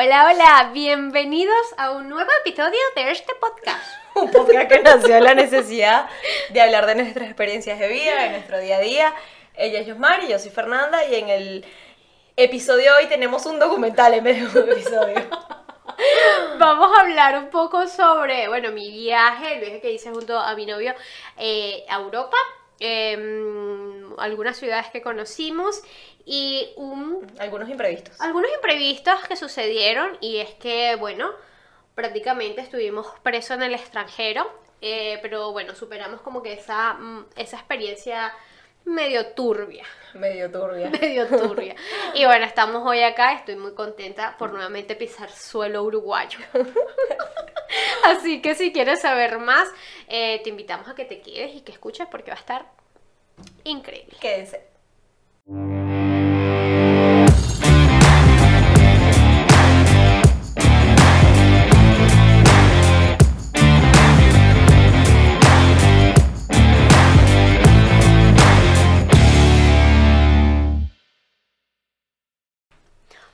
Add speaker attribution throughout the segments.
Speaker 1: Hola, hola, bienvenidos a un nuevo episodio de este podcast.
Speaker 2: Un podcast que nació de la necesidad de hablar de nuestras experiencias de vida, de nuestro día a día. Ella es Yosmar y yo soy Fernanda y en el episodio de hoy tenemos un documental en vez de un episodio.
Speaker 1: Vamos a hablar un poco sobre, bueno, mi viaje, el viaje que hice junto a mi novio eh, a Europa, em, algunas ciudades que conocimos y un,
Speaker 2: Algunos imprevistos.
Speaker 1: algunos imprevistos que sucedieron y es que, bueno, prácticamente estuvimos presos en el extranjero, eh, pero bueno, superamos como que esa, mm, esa experiencia medio turbia.
Speaker 2: Medio turbia.
Speaker 1: medio turbia. Y bueno, estamos hoy acá, estoy muy contenta por nuevamente pisar suelo uruguayo. Así que si quieres saber más, eh, te invitamos a que te quedes y que escuches porque va a estar increíble.
Speaker 2: Quédense.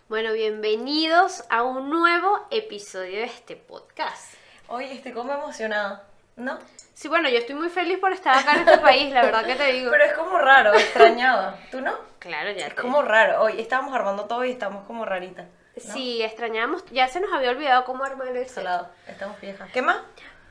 Speaker 1: Bueno, bienvenidos a un nuevo episodio de este podcast.
Speaker 2: Hoy estoy como emocionada, ¿no?
Speaker 1: Sí, bueno, yo estoy muy feliz por estar acá en este país, la verdad que te digo.
Speaker 2: Pero es como raro, extrañaba. ¿Tú no?
Speaker 1: Claro, ya
Speaker 2: Es
Speaker 1: te-
Speaker 2: como raro. Hoy estábamos armando todo y estamos como raritas. ¿no?
Speaker 1: Sí, extrañamos, ya se nos había olvidado cómo armar el.
Speaker 2: Salado. Estamos viejas. ¿Qué más?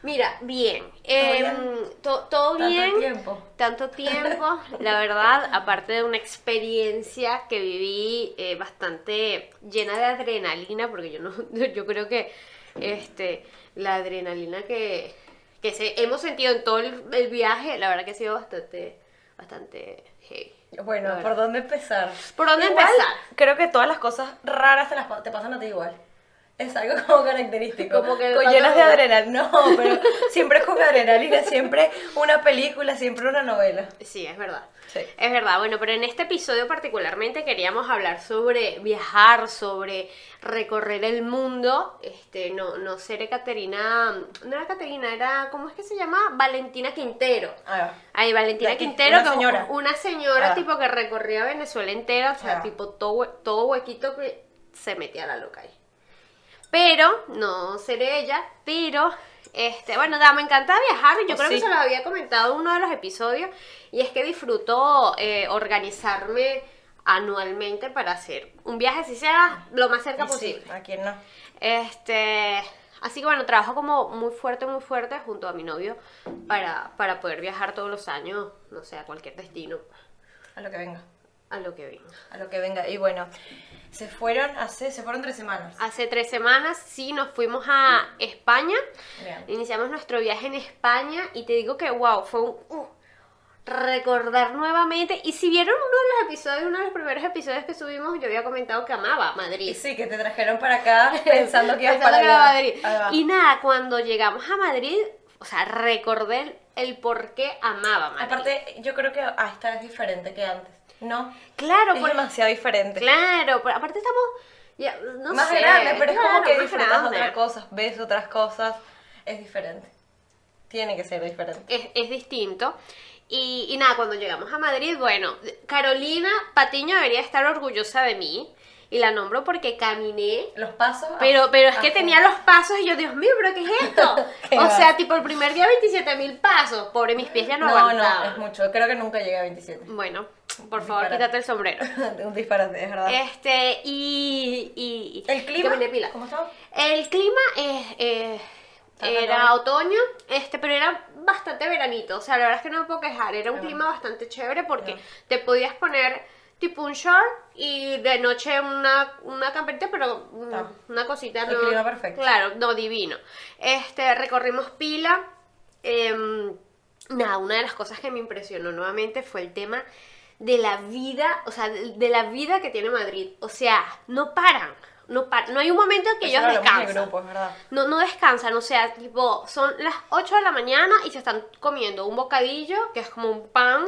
Speaker 1: Mira, bien. Em,
Speaker 2: bien?
Speaker 1: to- todo
Speaker 2: Tanto
Speaker 1: bien.
Speaker 2: tiempo.
Speaker 1: Tanto tiempo, la verdad, aparte de una experiencia que viví eh, bastante llena de adrenalina, porque yo no, yo creo que este, la adrenalina que, que se, hemos sentido en todo el, el viaje, la verdad que ha sido bastante, bastante heavy.
Speaker 2: Bueno, ¿por dónde empezar?
Speaker 1: ¿Por dónde
Speaker 2: Igual,
Speaker 1: empezar?
Speaker 2: Creo que todas las cosas raras te, las, te pasan a ti igual. Es algo como característico.
Speaker 1: Como que
Speaker 2: con llenas de
Speaker 1: como-
Speaker 2: adrenalina. No, pero siempre es con adrenalina, siempre una película, siempre una novela.
Speaker 1: Sí, es verdad.
Speaker 2: Sí.
Speaker 1: Es verdad, bueno, pero en este episodio particularmente queríamos hablar sobre viajar, sobre recorrer el mundo. Este, no, no ser Caterina, no era Caterina, era, ¿cómo es que se llama? Valentina Quintero.
Speaker 2: Va.
Speaker 1: Ay, Valentina Quintero,
Speaker 2: una señora.
Speaker 1: una señora
Speaker 2: Ah.
Speaker 1: tipo que recorría Venezuela entera, o sea,
Speaker 2: Ah.
Speaker 1: tipo todo, todo huequito que se metía la loca ahí. Pero, no seré ella, pero, este, bueno, nada, me encanta viajar, yo
Speaker 2: Oh,
Speaker 1: creo que se lo había comentado en uno de los episodios, y es que disfruto eh, organizarme anualmente para hacer un viaje, así sea lo más cerca
Speaker 2: sí,
Speaker 1: posible.
Speaker 2: ¿a quién no?
Speaker 1: Este, así que bueno, trabajo como muy fuerte, muy fuerte junto a mi novio para, para poder viajar todos los años, no sé, a cualquier destino,
Speaker 2: A lo que venga.
Speaker 1: A lo que venga.
Speaker 2: A lo que venga. Y bueno, se fueron hace, se fueron tres semanas.
Speaker 1: Hace tres semanas sí nos fuimos a España,
Speaker 2: Bien.
Speaker 1: iniciamos nuestro viaje en España y te digo que wow, fue un uh, recordar nuevamente. Y si vieron uno de los episodios, uno de los primeros episodios que subimos, yo había comentado que amaba Madrid.
Speaker 2: Sí, que te trajeron para acá pensando que ibas para allá.
Speaker 1: Madrid. Y nada, cuando llegamos a Madrid, o sea, recordé el, el por qué amaba Madrid.
Speaker 2: Aparte, yo creo que ah, esta es diferente que antes. ¿No?
Speaker 1: claro,
Speaker 2: Es
Speaker 1: por-
Speaker 2: demasiado diferente.
Speaker 1: claro, pero aparte estamos, ya, no
Speaker 2: más
Speaker 1: sé,
Speaker 2: grande, pero es como
Speaker 1: claro,
Speaker 2: que
Speaker 1: más
Speaker 2: disfrutas
Speaker 1: grande.
Speaker 2: otras cosas, ves otras cosas, es diferente. Tiene que ser diferente.
Speaker 1: Es, es distinto. Y, y nada, cuando llegamos a Madrid, bueno, Carolina Patiño debería estar orgullosa de mí. Y la nombro porque caminé
Speaker 2: Los pasos.
Speaker 1: Pero, pero es que
Speaker 2: ah,
Speaker 1: tenía los pasos y yo, Dios mío, ¿pero qué es esto?
Speaker 2: Qué
Speaker 1: o
Speaker 2: va.
Speaker 1: sea, tipo el primer día 27 mil pasos. Pobre, mis pies ya no,
Speaker 2: No,
Speaker 1: aguantaban.
Speaker 2: no, es mucho. Creo que nunca llegué a 27.
Speaker 1: Bueno, por favor,
Speaker 2: Disparate.
Speaker 1: quítate el sombrero.
Speaker 2: Un disparate, es verdad.
Speaker 1: Este, y. y
Speaker 2: ¿El clima?
Speaker 1: pila.
Speaker 2: ¿Cómo estaba?
Speaker 1: El clima es, eh, era otoño, este, pero era bastante veranito. O sea, la verdad es que no me puedo quejar. Era un clima bastante chévere porque te podías poner tipo un short y de noche una, una camperita, pero una cosita.
Speaker 2: El
Speaker 1: no,
Speaker 2: clima perfecto.
Speaker 1: Claro, no, divino. Este, recorrimos pila. em, nada, una de las cosas que me impresionó nuevamente fue el tema de la vida, o sea, de, de la vida que tiene Madrid. O sea, no paran. No, par- no hay un momento en que
Speaker 2: Eso
Speaker 1: ellos descansan.
Speaker 2: grupo.
Speaker 1: No, no descansan, o sea, tipo, son las 8 de la mañana y se están comiendo un bocadillo, que es como un pan,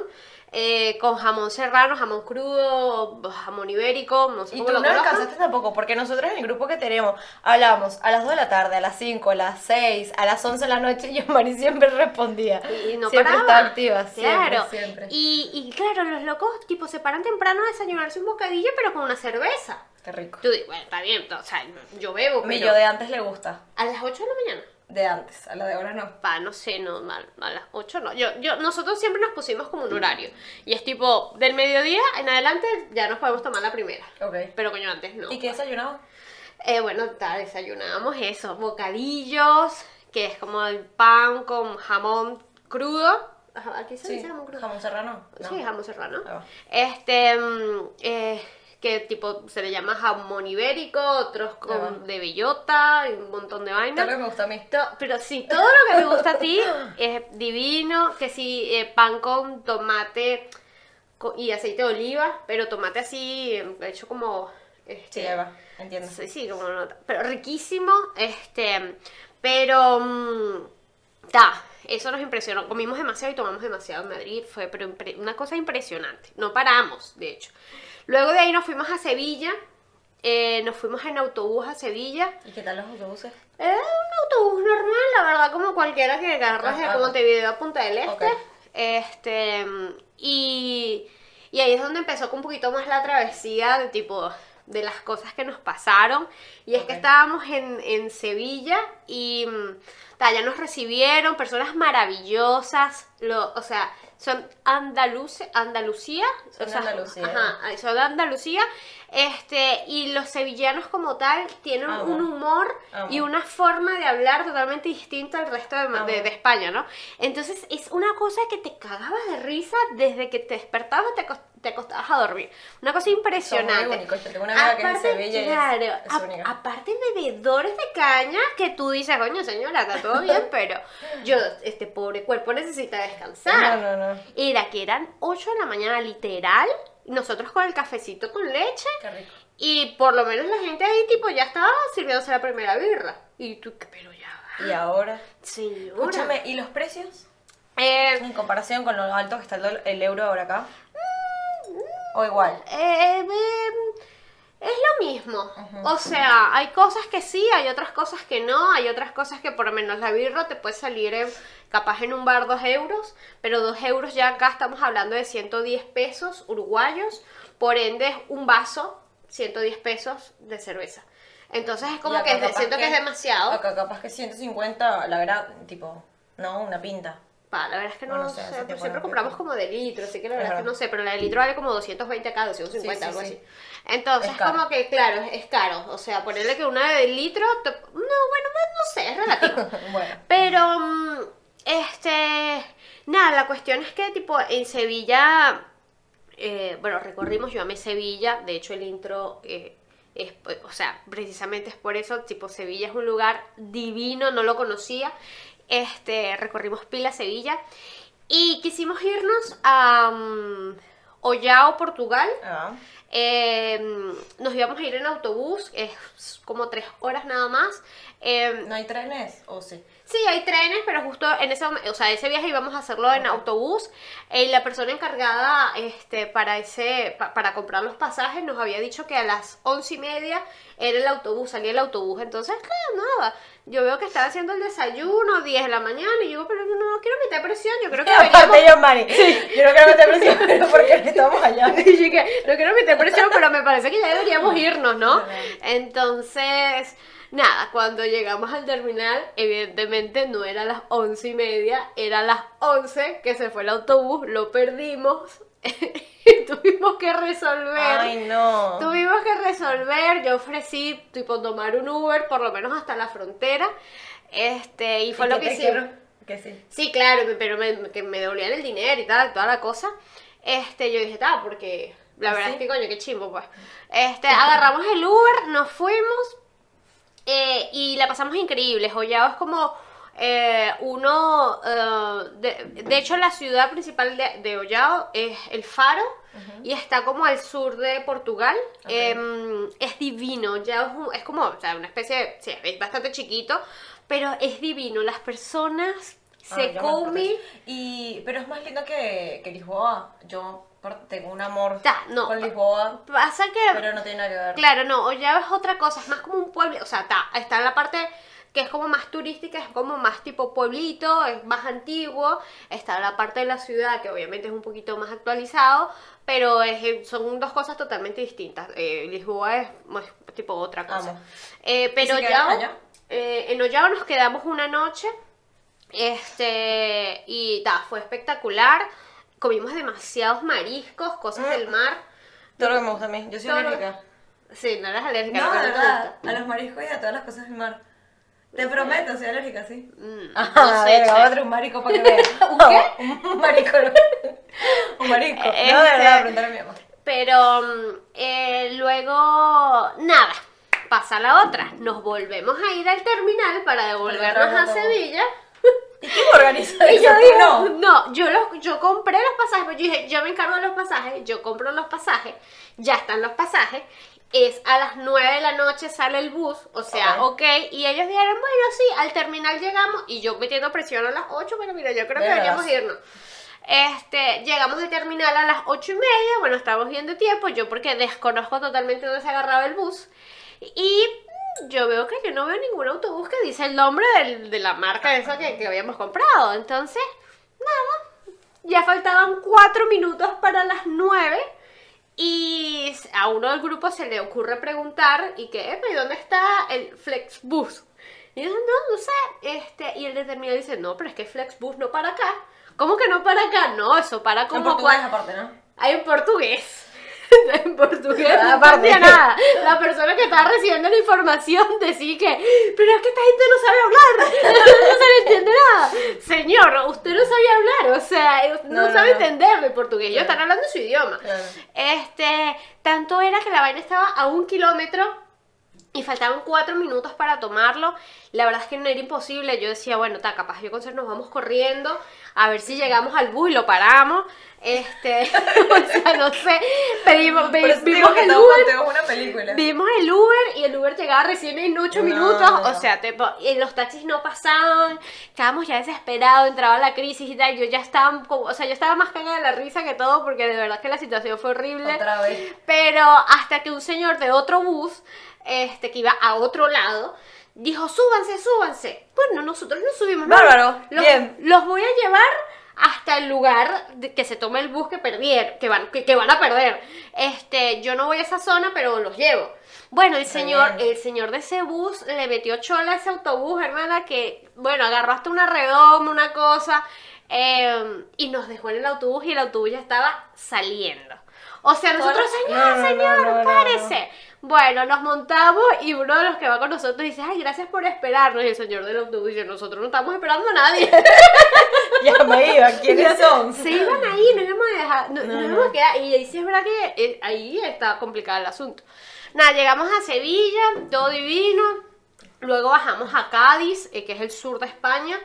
Speaker 1: eh, con jamón serrano, jamón crudo, jamón ibérico, no sé
Speaker 2: Y
Speaker 1: cómo
Speaker 2: tú
Speaker 1: lo
Speaker 2: no descansaste tampoco, porque nosotros en el grupo que tenemos hablamos a las 2 de la tarde, a las 5, a las 6, a las 11 de la noche y Mari siempre respondía.
Speaker 1: Y no
Speaker 2: siempre
Speaker 1: paraba.
Speaker 2: estaba activa,
Speaker 1: Claro.
Speaker 2: siempre.
Speaker 1: Y, y claro, los locos tipo se paran temprano a desayunarse un bocadillo, pero con una cerveza.
Speaker 2: Qué rico.
Speaker 1: Tú dices, bueno, está bien, o sea, yo bebo,
Speaker 2: Mi
Speaker 1: pero
Speaker 2: yo de antes le gusta,
Speaker 1: a las 8 de la mañana.
Speaker 2: De antes, a la de ahora no.
Speaker 1: Pa, no sé, no, a, a las 8 no. Yo, yo, nosotros siempre nos pusimos como un horario. Y es tipo, del mediodía en adelante ya nos podemos tomar la primera.
Speaker 2: Ok.
Speaker 1: Pero coño, antes no.
Speaker 2: ¿Y qué desayunaba?
Speaker 1: Eh, bueno, ta, desayunábamos eso, bocadillos, que es como el pan con jamón crudo. Aquí se dice jamón crudo.
Speaker 2: jamón serrano. No.
Speaker 1: Sí, jamón serrano. Este, mm, eh, que tipo se le llama jamón ibérico, otros con
Speaker 2: Ah,
Speaker 1: de bellota un montón de
Speaker 2: Todo
Speaker 1: vainas.
Speaker 2: lo que me gusta a mí.
Speaker 1: To- Pero sí, todo lo que te gusta a ti es divino, que sí, eh, pan con tomate y aceite de oliva, pero tomate así, eh, hecho como... Este,
Speaker 2: Sí, entiendo.
Speaker 1: Sí, sí, como nota. Pero riquísimo, este, pero, mm, ta, eso nos impresionó. Comimos demasiado y tomamos demasiado en Madrid, fue pero una cosa impresionante. No paramos, de hecho. Luego de ahí nos fuimos a Sevilla, eh, nos fuimos en autobús a Sevilla.
Speaker 2: ¿Y qué tal los autobuses?
Speaker 1: Era un autobús normal, la verdad, como cualquiera que agarras de
Speaker 2: Ajá.
Speaker 1: Montevideo a Punta del Este. Este, y, y ahí es donde empezó con un poquito más la travesía de tipo de las cosas que nos pasaron. Y es que estábamos en, en Sevilla y mm, ya nos recibieron personas maravillosas, lo, o sea, son andaluces, Andalucía,
Speaker 2: Son
Speaker 1: o sea,
Speaker 2: Andalucía.
Speaker 1: ajá, son de Andalucía, este, y los sevillanos como tal tienen un humor y una forma de hablar totalmente distinta al resto de, de- de España, ¿no? Entonces es una cosa que te cagabas de risa desde que te despertabas te, acos- te acostabas a dormir. Una cosa impresionante.
Speaker 2: muy únicos. Yo tengo una amiga que es de
Speaker 1: Aparte,
Speaker 2: es- es, única.
Speaker 1: aparte bebedores de caña que tú dices, coño señora, está todo bien, pero yo, este pobre cuerpo necesita descansar.
Speaker 2: No, no, no.
Speaker 1: Era que eran 8 de la mañana, literal, nosotros con el cafecito con leche,
Speaker 2: Qué rico.
Speaker 1: y por lo menos la gente ahí, tipo, ya estaba sirviéndose la primera birra. Y tú, ¿qué? pero ya va.
Speaker 2: Y ahora,
Speaker 1: Señora.
Speaker 2: escúchame, ¿y los precios?
Speaker 1: Eh,
Speaker 2: En comparación con lo alto que está el, el euro ahora acá. O igual.
Speaker 1: eh, eh, es lo mismo. O sea, hay cosas que sí, hay otras cosas que no, hay otras cosas que por lo menos la birra te puede salir en- capaz en un bar 2 euros, pero 2 euros ya acá estamos hablando de 110 pesos uruguayos, por ende es un vaso, 110 pesos de cerveza. Entonces es como que siento que, es demasiado.
Speaker 2: Acá capaz que 150, la verdad, tipo, no, una pinta.
Speaker 1: La verdad es que no
Speaker 2: Bueno,
Speaker 1: lo sé,
Speaker 2: ese
Speaker 1: pero
Speaker 2: tipo
Speaker 1: siempre compramos
Speaker 2: pienso.
Speaker 1: como de litro, así que la verdad es que no sé, pero la de litro vale como 220 acá, 250,
Speaker 2: Sí, sí,
Speaker 1: algo
Speaker 2: sí.
Speaker 1: así. Entonces,
Speaker 2: Es
Speaker 1: como que, claro, es, caro. O sea, ponerle que una de litro, te- no, bueno, no, sé, es relativo.
Speaker 2: bueno.
Speaker 1: Pero, mm, este, nada, la cuestión es que, tipo, en Sevilla, eh, bueno, recorrimos, yo amé Sevilla, de hecho el intro, eh, es, o sea, precisamente es por eso, tipo, Sevilla es un lugar divino, no lo conocía, este, recorrimos pila Sevilla, y quisimos irnos a mm, Ollao, Portugal,
Speaker 2: Ah,
Speaker 1: eh, nos íbamos a ir en autobús, es como tres horas nada más, eh,
Speaker 2: ¿No hay trenes? ¿O sí?
Speaker 1: Sí, hay trenes, pero justo en ese o sea, ese viaje íbamos a hacerlo en autobús. Y la persona encargada este, para ese pa- para comprar los pasajes nos había dicho que a las once y media era el autobús, salía el autobús. Entonces, claro, nada. Yo veo que están haciendo el desayuno, 10 de la mañana, y yo digo, pero no, no quiero meter presión, yo creo que
Speaker 2: yo, Mari, yo no quiero meter presión, pero porque estamos allá.
Speaker 1: Y dije, no quiero meter presión, pero me parece que ya deberíamos irnos, ¿no? Entonces, nada, cuando llegamos al terminal, evidentemente no era las once y media, era las once que se fue el autobús, lo perdimos, tuvimos que resolver.
Speaker 2: Ay, no.
Speaker 1: Tuvimos que resolver, yo ofrecí tipo tomar un Uber por lo menos hasta la frontera. Este, y fue
Speaker 2: ¿Y
Speaker 1: lo que
Speaker 2: quiero? Que sí.
Speaker 1: Sí, claro, pero me, que me devolvían el dinero y tal, toda la cosa. Este, yo dije, tal, porque la
Speaker 2: ¿Ah,
Speaker 1: verdad
Speaker 2: sí?
Speaker 1: es que coño, qué chimbo, pues. Este, agarramos el Uber, nos fuimos eh, y la pasamos increíble. Joyao es como eh, uno, eh, de, de hecho la ciudad principal de, de es el Faro y está como al sur de Portugal. Em, es divino, ya es, un- es como, o sea, una especie, de- sí, es bastante chiquito, pero es divino. Las personas
Speaker 2: Ah,
Speaker 1: Se
Speaker 2: yo me acuerdo
Speaker 1: come.
Speaker 2: de eso. Y, pero es más lindo que, que Lisboa. Yo tengo un amor
Speaker 1: Ta, no.
Speaker 2: con Lisboa,
Speaker 1: Pasa que.
Speaker 2: pero no tiene nada que ver.
Speaker 1: Claro, no, Ollava es otra cosa, es más como un pueblo, o sea, está, está en la parte que es como más turística, es como más tipo pueblito, es más antiguo, está la parte de la ciudad que obviamente es un poquito más actualizado, pero es- son dos cosas totalmente distintas. Eh, Lisboa es tipo otra cosa. Eh, pero ya eh, en Ollava nos quedamos una noche este y ta, fue espectacular. Comimos demasiados mariscos, cosas
Speaker 2: Mm.
Speaker 1: del mar.
Speaker 2: Todo lo que me gusta a mí. Yo soy
Speaker 1: Todo lo-
Speaker 2: alérgica.
Speaker 1: Sí, no eres alérgica,
Speaker 2: No, de
Speaker 1: no te
Speaker 2: verdad.
Speaker 1: gusta.
Speaker 2: A los mariscos y a todas las cosas del mar. Te prometo, soy alérgica, sí.
Speaker 1: Mm,
Speaker 2: Ah,
Speaker 1: no sé, che.
Speaker 2: traer un marico para que veas. ¿Un qué? un marico. un marico. No, de
Speaker 1: Este-
Speaker 2: verdad, preguntar a mi mamá.
Speaker 1: Pero mm, eh, luego, nada, pasa la otra. Nos volvemos a ir al terminal para devolvernos a
Speaker 2: todo.
Speaker 1: Sevilla.
Speaker 2: ¿Y eso?
Speaker 1: yo
Speaker 2: ¿Tú
Speaker 1: digo,
Speaker 2: no?
Speaker 1: no, yo, los, yo compré los pasajes, pero yo dije, yo me encargo de los pasajes, yo compro los pasajes, ya están los pasajes, es a las 9 de la noche sale el bus, o sea,
Speaker 2: Ok.
Speaker 1: y ellos dijeron, bueno, sí, al terminal llegamos, y yo metiendo presión a las 8, pero mira, yo creo que deberíamos irnos. Este, llegamos al terminal a las 8 y media, bueno, estábamos viendo tiempo, yo porque desconozco totalmente dónde se agarraba el bus, y yo veo que yo no veo ningún autobús que dice el nombre del- de la marca esa que, que habíamos comprado. Entonces, nada, ya faltaban cuatro minutos para las nueve y a uno del grupo se le ocurre preguntar y que, "Epa, ¿y dónde está el Flexbus? Y yo, no, no sé, este, y el determinado dice, no, pero es que Flexbus no para acá. ¿Cómo que no para acá? No, eso para
Speaker 2: En
Speaker 1: como
Speaker 2: portugués
Speaker 1: cua-
Speaker 2: aparte, ¿no?
Speaker 1: hay en portugués. en portugués no
Speaker 2: Aparte.
Speaker 1: entendía nada. La persona que estaba recibiendo la información decía que, pero es que esta gente no sabe hablar, no se le entiende nada. Señor, usted no sabía hablar, o sea, no,
Speaker 2: No, no,
Speaker 1: sabe entender el portugués. Ellos están hablando su idioma. Este, tanto era que la vaina estaba a un kilómetro y faltaban cuatro minutos para tomarlo. La verdad es que no era imposible. Yo decía, bueno, está capaz yo con Ser nos vamos corriendo a ver si llegamos al bus y lo paramos. Este, o sea, no sé. Pedimos,
Speaker 2: Por
Speaker 1: pe-
Speaker 2: eso te digo
Speaker 1: vimos
Speaker 2: que
Speaker 1: el Uber.
Speaker 2: una película.
Speaker 1: Vimos el Uber y el Uber llegaba recién en 8
Speaker 2: No,
Speaker 1: minutos.
Speaker 2: no.
Speaker 1: O sea, te, los taxis no pasaban. Estábamos ya desesperados, entraba la crisis y tal. Yo ya estaba, como- o sea, yo estaba más cagada de la risa que todo porque de verdad que la situación fue horrible.
Speaker 2: Otra vez.
Speaker 1: Pero hasta que un señor de otro bus, este, que iba a otro lado, dijo, súbanse, súbanse. Bueno, nosotros nos subimos.
Speaker 2: Bárbaro,
Speaker 1: Los,
Speaker 2: bien.
Speaker 1: los voy a llevar hasta el lugar de que se tome el bus que perdieron, que van, que, que van a perder. Este, yo no voy a esa zona, pero los llevo. Bueno, el señor, el señor de ese bus le metió chola a ese autobús, hermana, que, bueno, agarró hasta una redoma, una cosa, eh, y nos dejó en el autobús y el autobús ya estaba saliendo. O sea, nosotros,
Speaker 2: No,
Speaker 1: señor,
Speaker 2: no, no,
Speaker 1: señor,
Speaker 2: no, no,
Speaker 1: párese. Bueno, nos montamos y uno de los que va con nosotros dice, ay, gracias por esperarnos. Y el señor del autobús dice, nosotros no estamos esperando a nadie.
Speaker 2: Ya me iba, ¿quiénes son?
Speaker 1: Se iban ahí, nos íbamos a dejar, no,
Speaker 2: No,
Speaker 1: nos
Speaker 2: no.
Speaker 1: íbamos a quedar. Y ahí sí es verdad que eh, ahí está complicado el asunto. Nada, llegamos a Sevilla, todo divino. Luego bajamos a Cádiz, eh, que es el sur de España.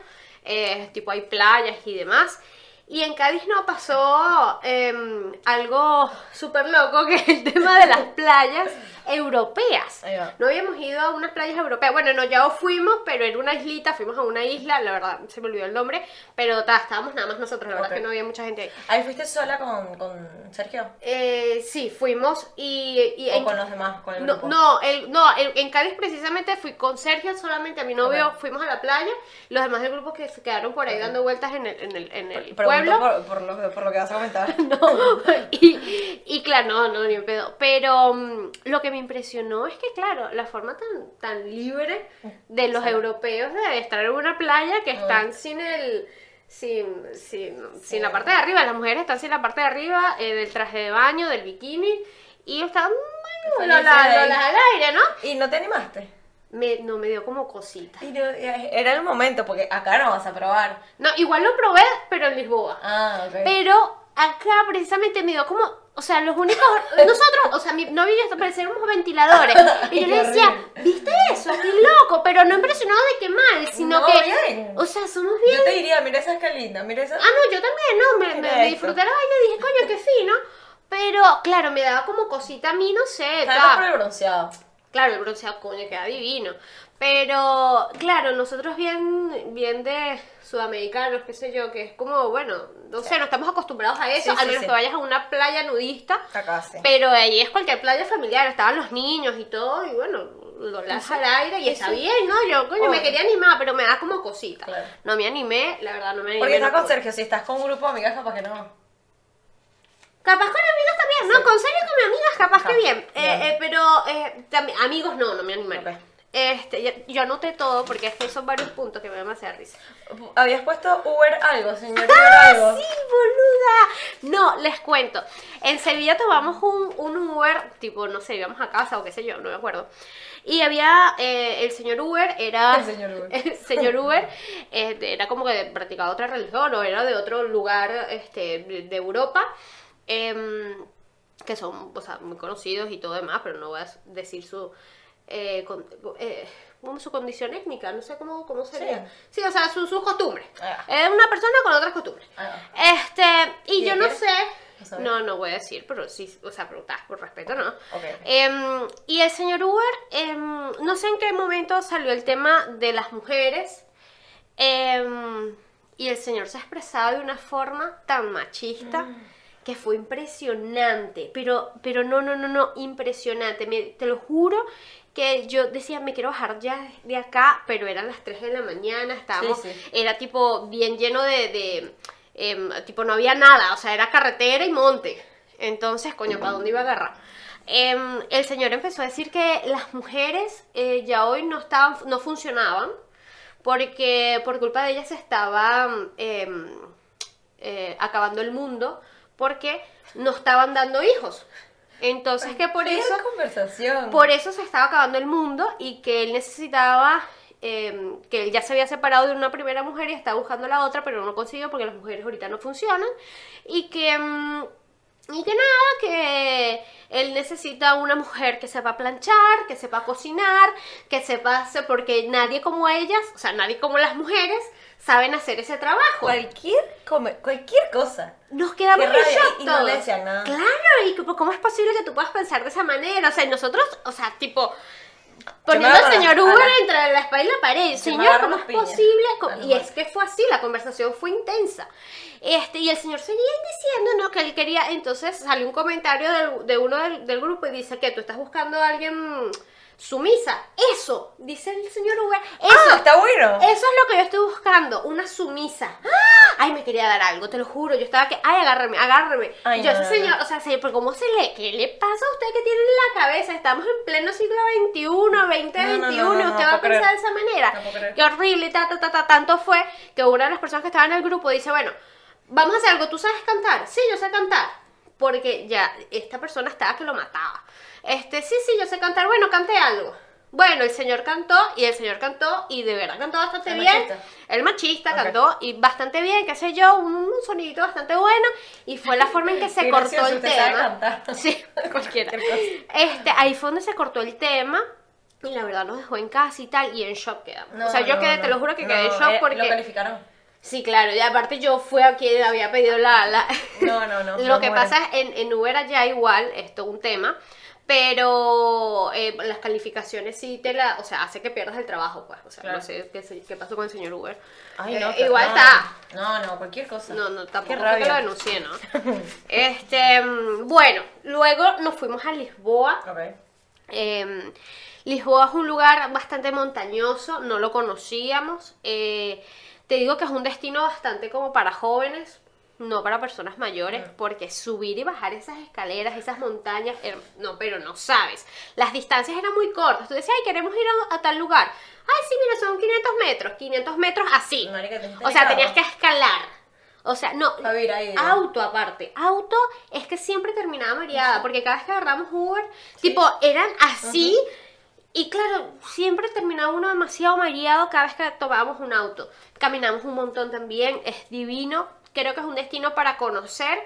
Speaker 1: eh, tipo hay playas y demás. Y en Cádiz nos pasó em, algo súper loco, que es el tema de las playas europeas. No habíamos ido a unas playas europeas. Bueno, no, ya fuimos, pero era una islita, fuimos a una isla, la verdad se me olvidó el nombre, pero ta, estábamos nada más nosotros, la verdad
Speaker 2: Ok.
Speaker 1: que no había mucha gente ahí.
Speaker 2: Ahí fuiste sola con, con Sergio.
Speaker 1: Eh, sí, fuimos y... y
Speaker 2: O
Speaker 1: en-
Speaker 2: con los demás, con el
Speaker 1: no,
Speaker 2: grupo.
Speaker 1: no, el- no el- en Cádiz precisamente fui con Sergio solamente, a mi novio,
Speaker 2: Ok.
Speaker 1: fuimos a la playa, los demás del grupo que se quedaron por ahí
Speaker 2: Ok.
Speaker 1: dando vueltas en el, en el, en el pueblo.
Speaker 2: por, por, lo, que- por lo que vas a comentar.
Speaker 1: No, y, y claro, no, no, ni un pedo. Pero mm, lo que me impresionó es que, claro, la forma tan, tan libre de los
Speaker 2: Sí.
Speaker 1: europeos de estar en una playa que están sin el. Sin, sin, sin la parte de arriba, las mujeres están sin la parte de arriba eh, del traje de baño, del bikini, y estaban bueno, lolas al aire, ¿no?
Speaker 2: ¿Y no te animaste?
Speaker 1: Me, no me dio como cosita.
Speaker 2: Y no- era el momento, porque acá no vas a probar.
Speaker 1: No, igual lo probé, pero en Lisboa.
Speaker 2: Ah, ok.
Speaker 1: Pero acá precisamente me dio como, o sea, los únicos, nosotros, o sea, mi novio y yo parecíamos ventiladores. Y yo
Speaker 2: Qué
Speaker 1: le decía. ¿viste eso? ¡Qué loco! Pero no impresionado de que mal, sino
Speaker 2: No,
Speaker 1: que,
Speaker 2: bien.
Speaker 1: o sea, somos bien.
Speaker 2: Yo te diría, mira esa que linda, mira esa.
Speaker 1: Ah, no, yo también, no, me, me, me disfruté la vaina y dije, coño, qué fino. Pero, claro, me daba como cosita a mí, no sé,
Speaker 2: por el bronceado.
Speaker 1: Claro, el bronceado, coño, queda divino. Pero, claro, nosotros bien, bien de sudamericanos, qué sé yo, que es como, bueno, no sé, no estamos acostumbrados a eso,
Speaker 2: Sí,
Speaker 1: al
Speaker 2: sí,
Speaker 1: menos
Speaker 2: sí.
Speaker 1: que vayas a una playa nudista.
Speaker 2: Acá sí.
Speaker 1: Pero ahí es cualquier playa familiar, estaban los niños y todo, y bueno, lo lanzas al aire y
Speaker 2: Sí,
Speaker 1: está
Speaker 2: sí.
Speaker 1: bien, ¿no? Yo, coño, me quería animar, pero me da como cosita.
Speaker 2: Claro.
Speaker 1: No me animé, la verdad, no me animé.
Speaker 2: Porque está
Speaker 1: no
Speaker 2: con. Sergio, si estás con un grupo de amigas, capaz que no.
Speaker 1: Capaz con amigas también, no, con serio con amigas capaz que
Speaker 2: Ah,
Speaker 1: bien. Eh, eh, pero eh, también, amigos no, no me animé. Este, yo, anoté todo porque es que son varios puntos que me dan demasiada risa.
Speaker 2: ¿Habías puesto Uber algo, señor Uber algo?
Speaker 1: ¡Ah, Sí, boluda! No, les cuento. En Sevilla tomamos un, un Uber, tipo, no sé, íbamos a casa o qué sé yo, no me acuerdo. Y había eh, el señor Uber, era.
Speaker 2: El señor Uber.
Speaker 1: el señor Uber eh, era como que practicaba otra religión o era de otro lugar este, de, de Europa. em, que son, o sea, muy conocidos y todo demás, pero no voy a decir su. Eh, con- eh, como su condición étnica, no sé cómo, cómo sería. Sí, o sea, su- sus costumbres.
Speaker 2: Ah.
Speaker 1: Es una persona con otras costumbres.
Speaker 2: Ah.
Speaker 1: Este, y
Speaker 2: ¿Y
Speaker 1: yo no
Speaker 2: qué?
Speaker 1: sé.
Speaker 2: No.
Speaker 1: No, no voy a decir, pero sí, o sea, preguntar por respeto, ¿no?
Speaker 2: Ok.
Speaker 1: Em, y el señor Uber, em, no sé en qué momento salió el tema de las mujeres. em, y el señor se ha expresado de una forma tan machista que fue impresionante. Pero, pero no, no, no, no, impresionante. Me- te lo juro que yo decía, me quiero bajar ya de acá, pero eran las 3 de la mañana, estábamos,
Speaker 2: Sí, sí.
Speaker 1: era tipo bien lleno de, de, em, tipo no había nada, o sea, era carretera y monte. Entonces, coño, ¿para dónde iba a agarrar? Em, el señor empezó a decir que las mujeres eh, ya hoy no estaban, no funcionaban porque por culpa de ellas se estaba em, eh, acabando el mundo porque no estaban dando hijos. Entonces que por
Speaker 2: ¿Qué
Speaker 1: eso
Speaker 2: conversación?
Speaker 1: por eso se estaba acabando el mundo y que él necesitaba, eh, que él ya se había separado de una primera mujer y estaba buscando la otra, pero no lo consiguió porque las mujeres ahorita no funcionan. Y que, mm, y que nada, que él necesita una mujer que sepa planchar, que sepa cocinar, que sepa hacer, porque nadie como ellas, o sea, nadie como las mujeres, saben hacer ese trabajo.
Speaker 2: Cualquier, come- cualquier cosa.
Speaker 1: Nos quedamos en shock
Speaker 2: y- y no le decían nada.
Speaker 1: Claro, y que, ¿cómo es posible que tú puedas pensar de esa manera? O sea, nosotros, o sea, tipo, poniendo al señor Uber
Speaker 2: la-
Speaker 1: entre la espalda y la pared. Señor, ¿cómo es posible? Y es que fue así, la conversación fue intensa. Este, y el señor seguía diciendo, ¿no? Que él quería, entonces salió un comentario del- de uno del, del grupo y dice que tú estás buscando a alguien sumisa. Eso, dice el señor Uber. Eso,
Speaker 2: Ah, está bueno.
Speaker 1: eso es lo que yo estoy buscando, una sumisa. ¡Ah! Ay, me quería dar algo, te lo juro. Yo estaba que, ay, agárrame, agárrame.
Speaker 2: Ay,
Speaker 1: Y yo,
Speaker 2: no,
Speaker 1: ese
Speaker 2: no,
Speaker 1: señor,
Speaker 2: no.
Speaker 1: o sea, señor, pero ¿cómo se le, qué le pasa a usted que tiene en la cabeza? Estamos en pleno siglo XXI, 2021,
Speaker 2: No, no, no, no, no
Speaker 1: usted va a
Speaker 2: creer.
Speaker 1: pensar de esa manera.
Speaker 2: No puedo.
Speaker 1: Qué horrible, ta, ta, ta, ta. Tanto fue que una de las personas que estaba en el grupo dice, bueno, vamos a hacer algo, ¿tú sabes cantar? Sí, yo sé cantar. Porque ya esta persona estaba que lo mataba. Este, sí, sí, yo sé cantar. Bueno, cante algo. Bueno, el señor cantó y el señor cantó y de verdad cantó bastante
Speaker 2: El
Speaker 1: bien.
Speaker 2: machista.
Speaker 1: El machista cantó y bastante bien, qué sé yo, un, un sonidito bastante bueno y fue la forma en que se cortó
Speaker 2: gracioso,
Speaker 1: el tema. Sí, cualquiera. Este, ahí fue donde se cortó el tema y la verdad nos dejó en casa y tal y en shock quedamos.
Speaker 2: No,
Speaker 1: o sea, yo
Speaker 2: no,
Speaker 1: quedé,
Speaker 2: no.
Speaker 1: te lo juro que
Speaker 2: No,
Speaker 1: quedé en shock
Speaker 2: eh,
Speaker 1: porque
Speaker 2: Lo calificaron.
Speaker 1: Sí, claro, y aparte yo fui a quien había pedido la... la-
Speaker 2: No, no, no.
Speaker 1: Lo que
Speaker 2: muero.
Speaker 1: pasa es en, en Uber allá igual, es todo un tema, pero eh, las calificaciones sí te la... O sea, hace que pierdas el trabajo, pues. O sea,
Speaker 2: Claro.
Speaker 1: no sé qué, qué pasó con el señor Uber.
Speaker 2: Ay,
Speaker 1: Eh,
Speaker 2: no,
Speaker 1: igual
Speaker 2: no.
Speaker 1: está.
Speaker 2: No, no, cualquier cosa.
Speaker 1: No, no, tampoco fue que lo denuncié, ¿no? Este, mm, bueno, luego nos fuimos a Lisboa.
Speaker 2: Ok.
Speaker 1: Eh, Lisboa es un lugar bastante montañoso, no lo conocíamos. Eh, te digo que es un destino bastante como para jóvenes, no para personas mayores, porque subir y bajar esas escaleras, esas montañas, her- no, pero no sabes. Las distancias eran muy cortas. Tú decías, ay, queremos ir a, a tal lugar. Ay, sí, mira, son 500 metros, 500 metros así.
Speaker 2: Marica,
Speaker 1: O sea, tenías que escalar. O sea, no,
Speaker 2: ahí.
Speaker 1: Auto aparte, auto es que siempre terminaba mareada, porque cada vez que agarramos Uber, tipo, eran así, y claro, siempre terminaba uno demasiado mareado cada vez que tomábamos un auto. Caminamos un montón también, es divino, creo que es un destino para conocer,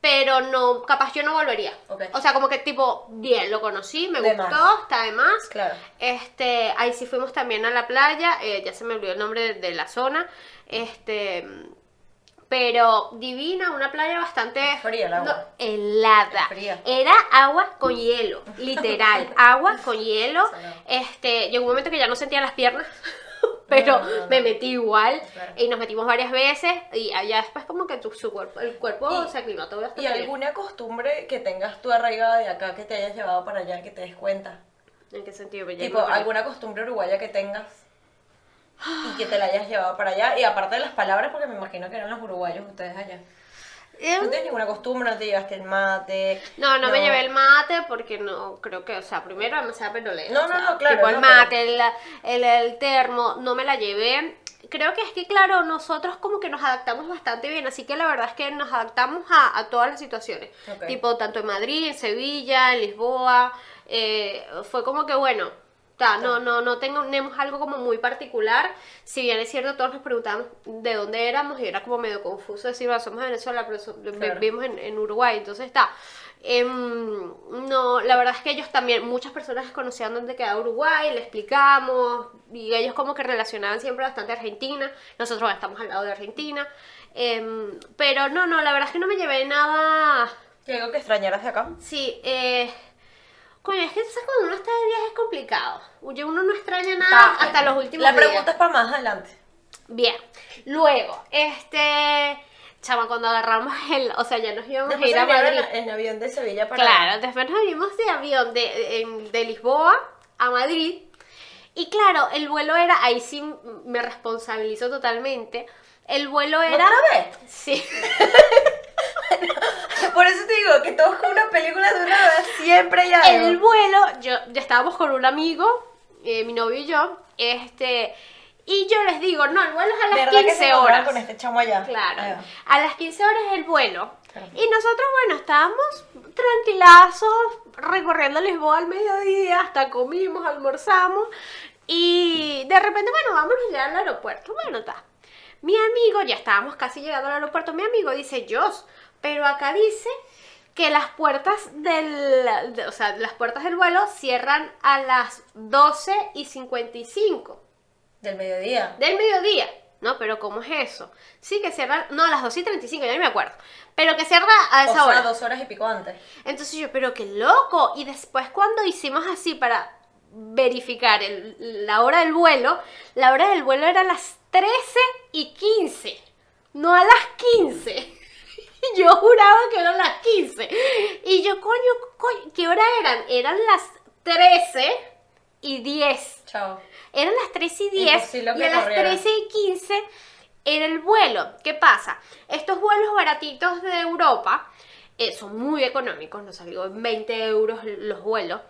Speaker 1: pero no, capaz yo no volvería. O sea, como que tipo, bien, lo conocí, me
Speaker 2: De
Speaker 1: gustó,
Speaker 2: más.
Speaker 1: está de más.
Speaker 2: Claro.
Speaker 1: Este, ahí sí fuimos también a la playa, eh, ya se me olvidó el nombre de, de la zona. Este, pero divina, una playa bastante
Speaker 2: Fría el agua.
Speaker 1: no, helada.
Speaker 2: Fría.
Speaker 1: Era agua con hielo, literal, agua con hielo. Este, llegó un momento que ya no sentía las piernas. Pero
Speaker 2: No, no, no.
Speaker 1: me metí igual
Speaker 2: Claro.
Speaker 1: y nos metimos varias veces y allá después como que tu, su cuerpo, el cuerpo
Speaker 2: Y-
Speaker 1: se aclimató bastante
Speaker 2: ¿Y
Speaker 1: bien.
Speaker 2: alguna costumbre que tengas tú arriba de acá que te hayas llevado para allá que te des cuenta?
Speaker 1: ¿En qué sentido?
Speaker 2: Tipo, alguna costumbre uruguaya que tengas y que te la hayas llevado para allá. Y aparte de las palabras, porque me imagino que eran los uruguayos ustedes allá.
Speaker 1: Eh,
Speaker 2: No tienes ninguna costumbre, no te llevaste el mate.
Speaker 1: No, no, me llevé el mate porque no, creo que, o sea, primero demasiada perolera.
Speaker 2: No, no,
Speaker 1: sea,
Speaker 2: no, claro,
Speaker 1: Tipo el
Speaker 2: no,
Speaker 1: mate, el, el, el termo, no me la llevé. Creo que es que, claro, nosotros como que nos adaptamos bastante bien, así que la verdad es que nos adaptamos a, a todas las situaciones.
Speaker 2: Ok.
Speaker 1: Tipo, tanto en Madrid, en Sevilla, en Lisboa, eh, fue como que, bueno, ta, no, no, no tenemos algo como muy particular. Si bien es cierto, todos nos preguntábamos de dónde éramos y era como medio confuso decir, "Ah, somos de Venezuela, pero so-
Speaker 2: Claro.
Speaker 1: vivimos en, en Uruguay, entonces está. Em, no, la verdad es que ellos también, muchas personas conocían dónde quedaba Uruguay, le explicamos, y ellos como que relacionaban siempre bastante Argentina, nosotros estamos al lado de Argentina, Em, pero no, no, la verdad es que no me llevé nada,
Speaker 2: ¿Y algo que extrañaras de acá?
Speaker 1: sí, eh, coño, es que cuando uno está de viaje es complicado, uno no extraña nada hasta los últimos
Speaker 2: La
Speaker 1: días.
Speaker 2: pregunta es para más adelante.
Speaker 1: Bien, luego, este, chama, cuando agarramos el, o sea, ya nos íbamos
Speaker 2: Después
Speaker 1: a ir a Madrid.
Speaker 2: en, en avión de Sevilla para...
Speaker 1: Claro, después nos vinimos de avión de, en- de Lisboa a Madrid. Y claro, el vuelo era, ahí sí me responsabilizo totalmente. El vuelo era.
Speaker 2: ¿Otra vez?
Speaker 1: Sí.
Speaker 2: Por eso te digo que todos con una película de una vez siempre hay algo.
Speaker 1: El vuelo, yo ya estábamos con un amigo, eh, mi novio y yo, este. Y yo les digo, no, el vuelo es a las
Speaker 2: ¿Verdad que se
Speaker 1: 15
Speaker 2: encontraron
Speaker 1: horas.
Speaker 2: con este chamo allá? Ahí
Speaker 1: Claro.
Speaker 2: va.
Speaker 1: A las 15 horas es el vuelo.
Speaker 2: Claro.
Speaker 1: Y nosotros, bueno, estábamos tranquilazos, recorriendo Lisboa al mediodía, hasta comimos, almorzamos. Y de repente, bueno, vámonos ya al aeropuerto. Bueno, está. Mi amigo, ya estábamos casi llegando al aeropuerto, mi amigo dice, Jos, pero acá dice que las puertas del, de- o sea, las puertas del vuelo cierran a las 12 y 55
Speaker 2: Del mediodía.
Speaker 1: del mediodía. No, pero ¿cómo es eso? Sí, que cierra, no, a las 2 y 35, ya no me acuerdo. Pero que cierra a
Speaker 2: O
Speaker 1: esa
Speaker 2: sea,
Speaker 1: hora.
Speaker 2: dos horas y pico antes.
Speaker 1: Entonces yo, pero qué loco. Y después cuando hicimos así para verificar el- la hora del vuelo, la hora del vuelo era a las 13 y 15, no a las 15. Yo juraba que eran las 15. Y yo, coño, coño, ¿qué hora eran? Eran las 13 y 10.
Speaker 2: Chao.
Speaker 1: Eran las 3 y 10
Speaker 2: Imposible
Speaker 1: y a las
Speaker 2: corriera.
Speaker 1: 13 y 15 era el vuelo. ¿Qué pasa? Estos vuelos baratitos de Europa eh, son muy económicos, nos salió en 20 euros los vuelos.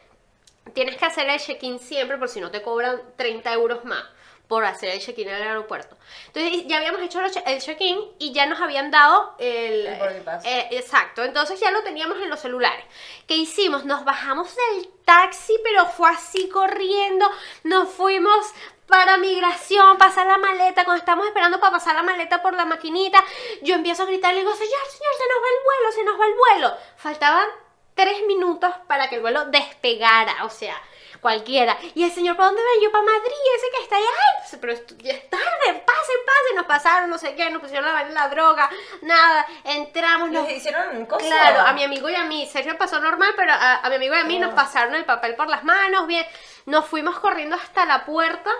Speaker 1: Tienes que hacer el check-in siempre por si no te cobran 30 euros más por hacer el check-in en el aeropuerto. Entonces ya habíamos hecho el che- el check-in y ya nos habían dado el...
Speaker 2: El boarding pass.
Speaker 1: eh, exacto, entonces ya lo teníamos en los celulares. ¿Qué hicimos? Nos bajamos del taxi, pero fue así corriendo. Nos fuimos para migración, pasar la maleta. Cuando estamos esperando para pasar la maleta por la maquinita, yo empiezo a gritar y le digo, señor, señor, se nos va el vuelo, se nos va el vuelo. Faltaban tres minutos para que el vuelo despegara, o sea, cualquiera. Y el señor, ¿para dónde va? Yo, para Madrid, ese que está ahí. Ay, pues, pero ya es tarde, pasen, pasen. Nos pasaron, no sé qué, nos pusieron la, la droga, nada. Entramos, nos
Speaker 2: Les hicieron cosas.
Speaker 1: Claro, a mi amigo y a mí, Sergio pasó normal, pero a, a mi amigo y a mí nos
Speaker 2: Ah.
Speaker 1: pasaron el papel por las manos, bien, nos fuimos corriendo hasta la puerta.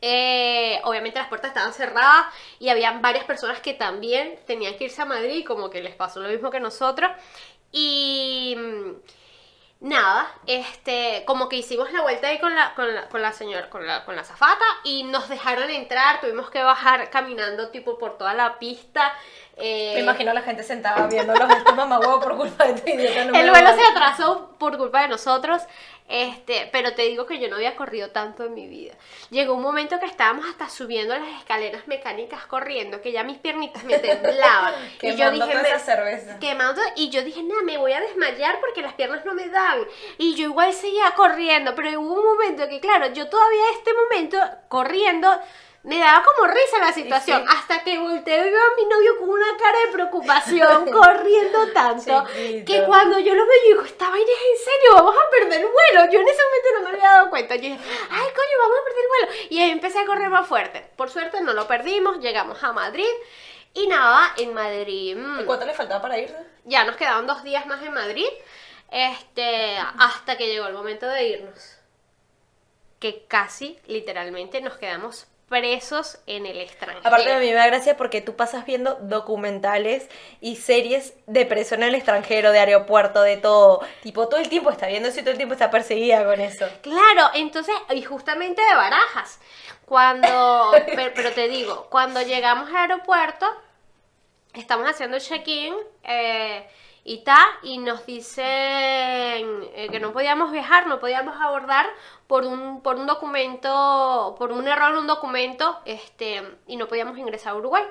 Speaker 1: Eh, obviamente las puertas estaban cerradas y habían varias personas que también tenían que irse a Madrid, como que les pasó lo mismo que nosotros. Y nada, este, como que hicimos la vuelta ahí con la, con la, con la señora, con la, con la zafata y nos dejaron entrar, tuvimos que bajar caminando tipo por toda la pista. eh,
Speaker 2: Me imagino a la gente sentada viéndolos estos mamagüevos por culpa de este idiota. no
Speaker 1: el vuelo se atrasó por culpa de nosotros, este, pero te digo que yo no había corrido tanto en mi vida. Llegó un momento que estábamos hasta subiendo las escaleras mecánicas corriendo, que ya mis piernitas me temblaban. y yo dije,
Speaker 2: toda
Speaker 1: me-
Speaker 2: esa cerveza.
Speaker 1: quemando, y yo dije, nada, me voy a desmayar porque las piernas no me dan. Y yo igual seguía corriendo, pero hubo un momento que, claro, yo todavía este momento corriendo me daba como risa la situación,
Speaker 2: sí.
Speaker 1: hasta que volteo y veo a mi novio con una cara de preocupación, corriendo tanto,
Speaker 2: Chiquito.
Speaker 1: que cuando yo lo veo, yo digo, esta vaina es en serio, vamos a perder el vuelo. Yo en ese momento no me había dado cuenta. Yo dije, ay, coño, vamos a perder el vuelo. Y ahí empecé a correr más fuerte. Por suerte no lo perdimos, llegamos a Madrid. Y nada, en Madrid. mm,
Speaker 2: ¿Y cuánto le faltaba para irse?
Speaker 1: ya nos quedaban dos días más en Madrid. Este, hasta que llegó el momento de irnos. Que casi, literalmente, nos quedamos presos en el extranjero.
Speaker 2: Aparte a mí me da gracia porque tú pasas viendo documentales y series de preso en el extranjero, de aeropuerto, de todo. Tipo, todo el tiempo está viendo eso y todo el tiempo está perseguida con eso.
Speaker 1: Claro, entonces, y justamente de barajas. Cuando, pero, pero te digo, cuando llegamos al aeropuerto, estamos haciendo check-in eh, y ta, y nos dicen eh, que no podíamos viajar, no podíamos abordar por un, por un documento, por un error en un documento, este, y no podíamos ingresar a Uruguay.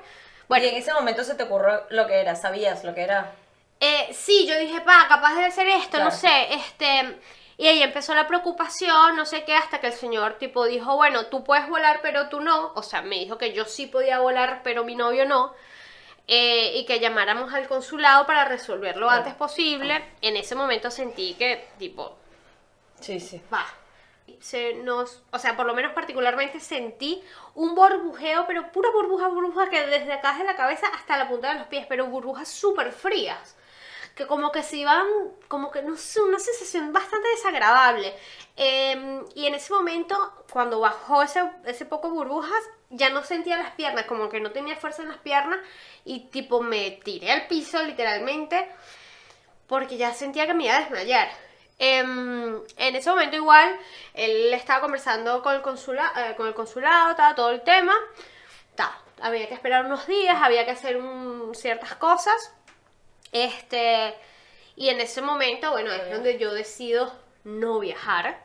Speaker 1: Bueno,
Speaker 2: y en ese momento se te ocurrió lo que era, sabías lo que era.
Speaker 1: eh, sí, yo dije, pa, capaz de ser esto, no sé, este, y ahí empezó la preocupación, no sé qué, hasta que el señor tipo dijo, bueno, tú puedes volar, pero tú no, o sea, me dijo que yo sí podía volar, pero mi novio no, eh, y que llamáramos al consulado para resolverlo lo
Speaker 2: Claro.
Speaker 1: antes posible. En ese momento sentí que, tipo,
Speaker 2: Sí, sí.
Speaker 1: va. Se nos, o sea, por lo menos particularmente sentí un burbujeo, pero pura burbuja, burbuja, que desde acá de la cabeza hasta la punta de los pies, pero burbujas súper frías. Que como que se iban, como que no sé, una sensación bastante desagradable. Eh, y en ese momento, cuando bajó ese, ese poco burbujas, ya no sentía las piernas, como que no tenía fuerza en las piernas. Y tipo me tiré al piso literalmente porque ya sentía que me iba a desmayar. Em, en ese momento igual, él estaba conversando con el, consula- eh, con el consulado, estaba todo el tema. Ta, había que esperar unos días, había que hacer un- ciertas cosas. Este, y en ese momento, bueno, es donde yo decido no viajar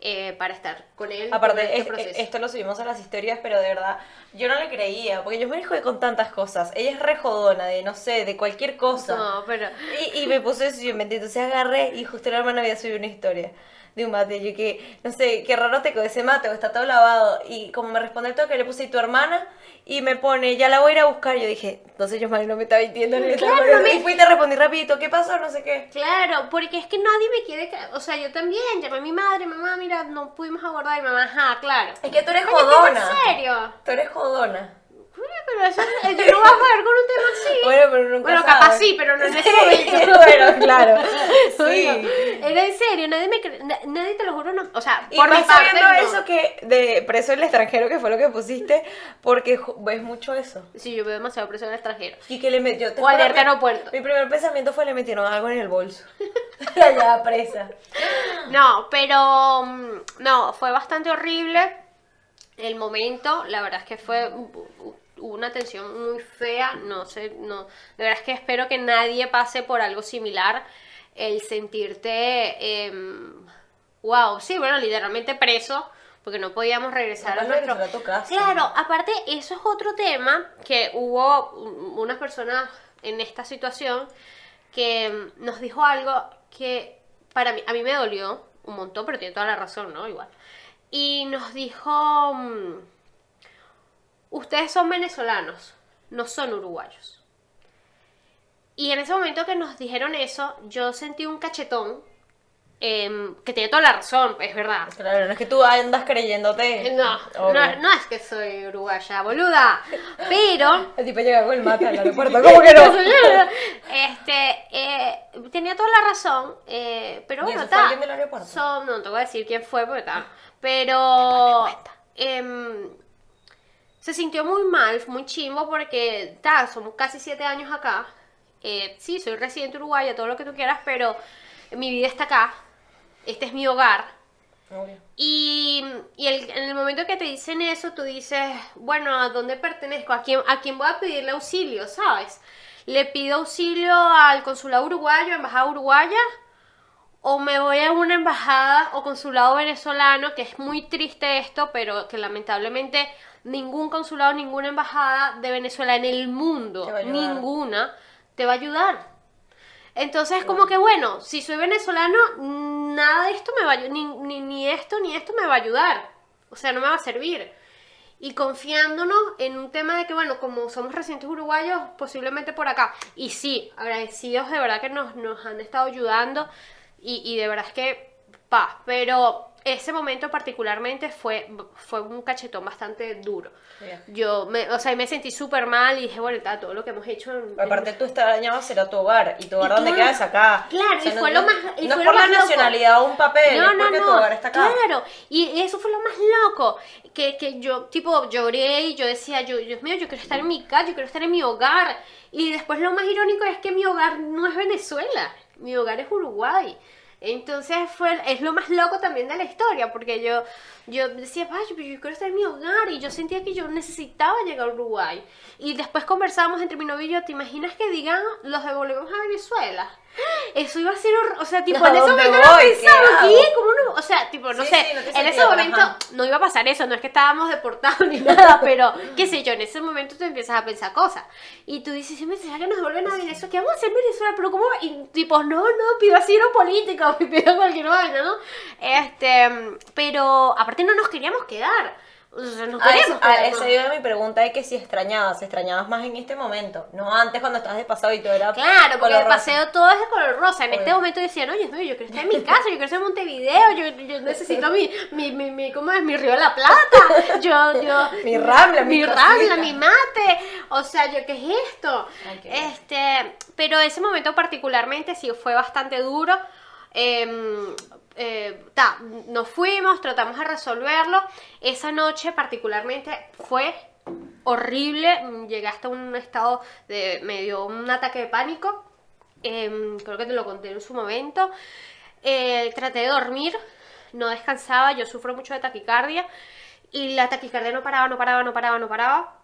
Speaker 1: eh, para estar con él.
Speaker 2: Aparte,
Speaker 1: este
Speaker 2: es-
Speaker 1: proceso.
Speaker 2: esto lo subimos a las historias, pero de verdad, yo no le creía, porque yo me dijo con tantas cosas. Ella es re jodona, de no sé, de cualquier cosa.
Speaker 1: No, pero...
Speaker 2: Y, y me puse eso y me entonces agarré y justo la hermana había subido una historia de un mate. Yo que, no sé, qué raro te quedó ese mate está todo lavado. Y como me responde el toque, le puse, ¿y tu hermana? Y me pone, ya la voy a ir a buscar. Yo dije, entonces yo, madre, no me está mintiendo. estaba
Speaker 1: Claro,
Speaker 2: poniendo".
Speaker 1: me-
Speaker 2: Y fui y te respondí rapidito, ¿qué pasó? No sé qué.
Speaker 1: Claro, porque es que nadie me quiere... O sea, yo también llamé a mi madre, mamá, mira, no pudimos abordar. Y mamá, ajá, claro.
Speaker 2: Es que tú eres
Speaker 1: Coño, ¿qué
Speaker 2: jodona.
Speaker 1: ¿En serio?
Speaker 2: Tú eres jodona.
Speaker 1: Pero eso, eh, yo no voy a jugar con un tema así.
Speaker 2: Bueno, pero nunca
Speaker 1: Bueno, capaz sí, pero no en ese momento.
Speaker 2: bueno, claro. Sí.
Speaker 1: Era en serio, nadie me cre- na- nadie te lo juro, no. O sea,
Speaker 2: Y
Speaker 1: por mi
Speaker 2: más
Speaker 1: parte,
Speaker 2: sabiendo
Speaker 1: no.
Speaker 2: eso que de preso en el extranjero, que fue lo que pusiste, porque ves mucho eso.
Speaker 1: Sí, yo veo demasiado presión extranjero.
Speaker 2: Y que le metió.
Speaker 1: O alerta
Speaker 2: mi-
Speaker 1: aeropuerto.
Speaker 2: Mi primer pensamiento fue le metieron algo en el bolso. Allá presa.
Speaker 1: No, pero mm, no, fue bastante horrible el momento. La verdad es que fue hubo una tensión muy fea. No sé, no. De verdad es que espero que nadie pase por algo similar. El sentirte, em, wow, sí, bueno, literalmente preso. Porque no podíamos regresar
Speaker 2: No
Speaker 1: a nuestro... Claro, aparte, eso es otro tema que hubo unas personas en esta situación que mm, nos dijo algo que para mí, a mí me dolió un montón, pero tiene toda la razón, ¿no? Igual. Y nos dijo, mm, ustedes son venezolanos, no son uruguayos. Y en ese momento que nos dijeron eso, yo sentí un cachetón, em, que tiene toda la razón, es verdad.
Speaker 2: Claro, no es que tú andas creyéndote.
Speaker 1: No, no, no es que soy uruguaya, boluda. Pero.
Speaker 2: El tipo llega con el mate al aeropuerto, ¿cómo que no?
Speaker 1: este, eh, tenía toda la razón, eh, pero
Speaker 2: ¿Y
Speaker 1: bueno,
Speaker 2: alguien del aeropuerto?
Speaker 1: son- no te voy a decir quién fue, porque tal. Pero. Se sintió muy mal, muy chimbo, porque ta, somos casi siete años acá. Eh, sí, soy residente uruguaya, todo lo que tú quieras, pero mi vida está acá. Este es mi hogar.
Speaker 2: Obvio.
Speaker 1: Y, y el- en el momento que te dicen eso, tú dices, bueno, ¿a dónde pertenezco? ¿A quién, ¿A quién voy a pedirle auxilio? ¿Sabes? ¿Le pido auxilio al consulado uruguayo, embajada uruguaya? ¿O me voy a una embajada o consulado venezolano? Que es muy triste esto, pero que lamentablemente ningún consulado, ninguna embajada de Venezuela en el mundo, ninguna, te va a ayudar. Entonces, como que bueno, si soy venezolano, nada de esto me va a ni, ni, ni esto ni esto me va a ayudar. O sea, no me va a servir. Y confiándonos en un tema de que, bueno, como somos residentes uruguayos, posiblemente por acá. Y sí, agradecidos de verdad que nos, nos han estado ayudando. Y, y de verdad es que, pa, pero ese momento particularmente fue, fue un cachetón bastante duro.
Speaker 2: Bien.
Speaker 1: Yo, me, o sea, me sentí súper mal y dije, bueno, está, todo lo que hemos hecho... en-
Speaker 2: Aparte tú extrañabas era tu hogar y tu hogar
Speaker 1: Y claro,
Speaker 2: quedas acá.
Speaker 1: claro, y
Speaker 2: no,
Speaker 1: fue
Speaker 2: no-
Speaker 1: lo más- y
Speaker 2: no
Speaker 1: fue
Speaker 2: por la nacionalidad o un papel, es porque tu hogar está acá.
Speaker 1: Claro, y eso fue lo más loco, que, que yo, tipo, lloré y yo decía, yo, Dios mío, yo quiero estar en mi casa, yo quiero estar en mi hogar. Y después lo más irónico es que mi hogar no es Venezuela, mi hogar es Uruguay. Entonces fue, es lo más loco también de la historia, porque yo, yo decía, vaya, pero yo quiero estar en mi hogar, y yo sentía que yo necesitaba llegar a Uruguay. Y después conversábamos entre mi novio y yo, ¿te imaginas que digan, los devolvemos a Venezuela? Eso iba a ser, hor- o sea, tipo,
Speaker 2: ¿A
Speaker 1: en ese momento no pensaba? ¿qué? ¿Cómo no? O sea, tipo, no
Speaker 2: Sí,
Speaker 1: sé,
Speaker 2: sí, no
Speaker 1: en ese
Speaker 2: sentido, pero
Speaker 1: momento
Speaker 2: ajá.
Speaker 1: no iba a pasar eso, no es que estábamos deportados ni nada, pero qué sé yo, en ese momento tú empiezas a pensar cosas. Y tú dices, "Sí, ¿será que nos vuelven a Venezuela? ¿Qué vamos a hacer en Venezuela? Pero ¿cómo? va?" Y tipo, no, no, pido asilo político, pido cualquier vaina, ¿no? Este, pero aparte no nos queríamos quedar. Nos
Speaker 2: A eso, a
Speaker 1: ¿no?
Speaker 2: iba mi pregunta de que si extrañabas, extrañabas más en este momento, no antes cuando estabas de pasado y todo era
Speaker 1: Claro, porque
Speaker 2: rosa.
Speaker 1: paseo todo es de color rosa. En este momento decían, oye, no, yo quiero estar en mi casa, yo quiero estar en Montevideo, yo, yo necesito mi, mi, mi, mi, ¿cómo es? Mi río de la Plata, yo, yo...
Speaker 2: Mi Rambla, mi
Speaker 1: mi. Rambla, mi mate, o sea, yo, ¿qué es esto? Este, pero ese momento particularmente sí fue bastante duro. Em, eh, ta, nos fuimos, tratamos de resolverlo. Esa noche particularmente fue horrible. Llegué hasta un estado de. me dio un ataque de pánico. Em, creo que te lo conté en su momento. Eh, traté de dormir, no descansaba. Yo sufro mucho de taquicardia. Y la taquicardia no paraba, no paraba, no paraba, no paraba.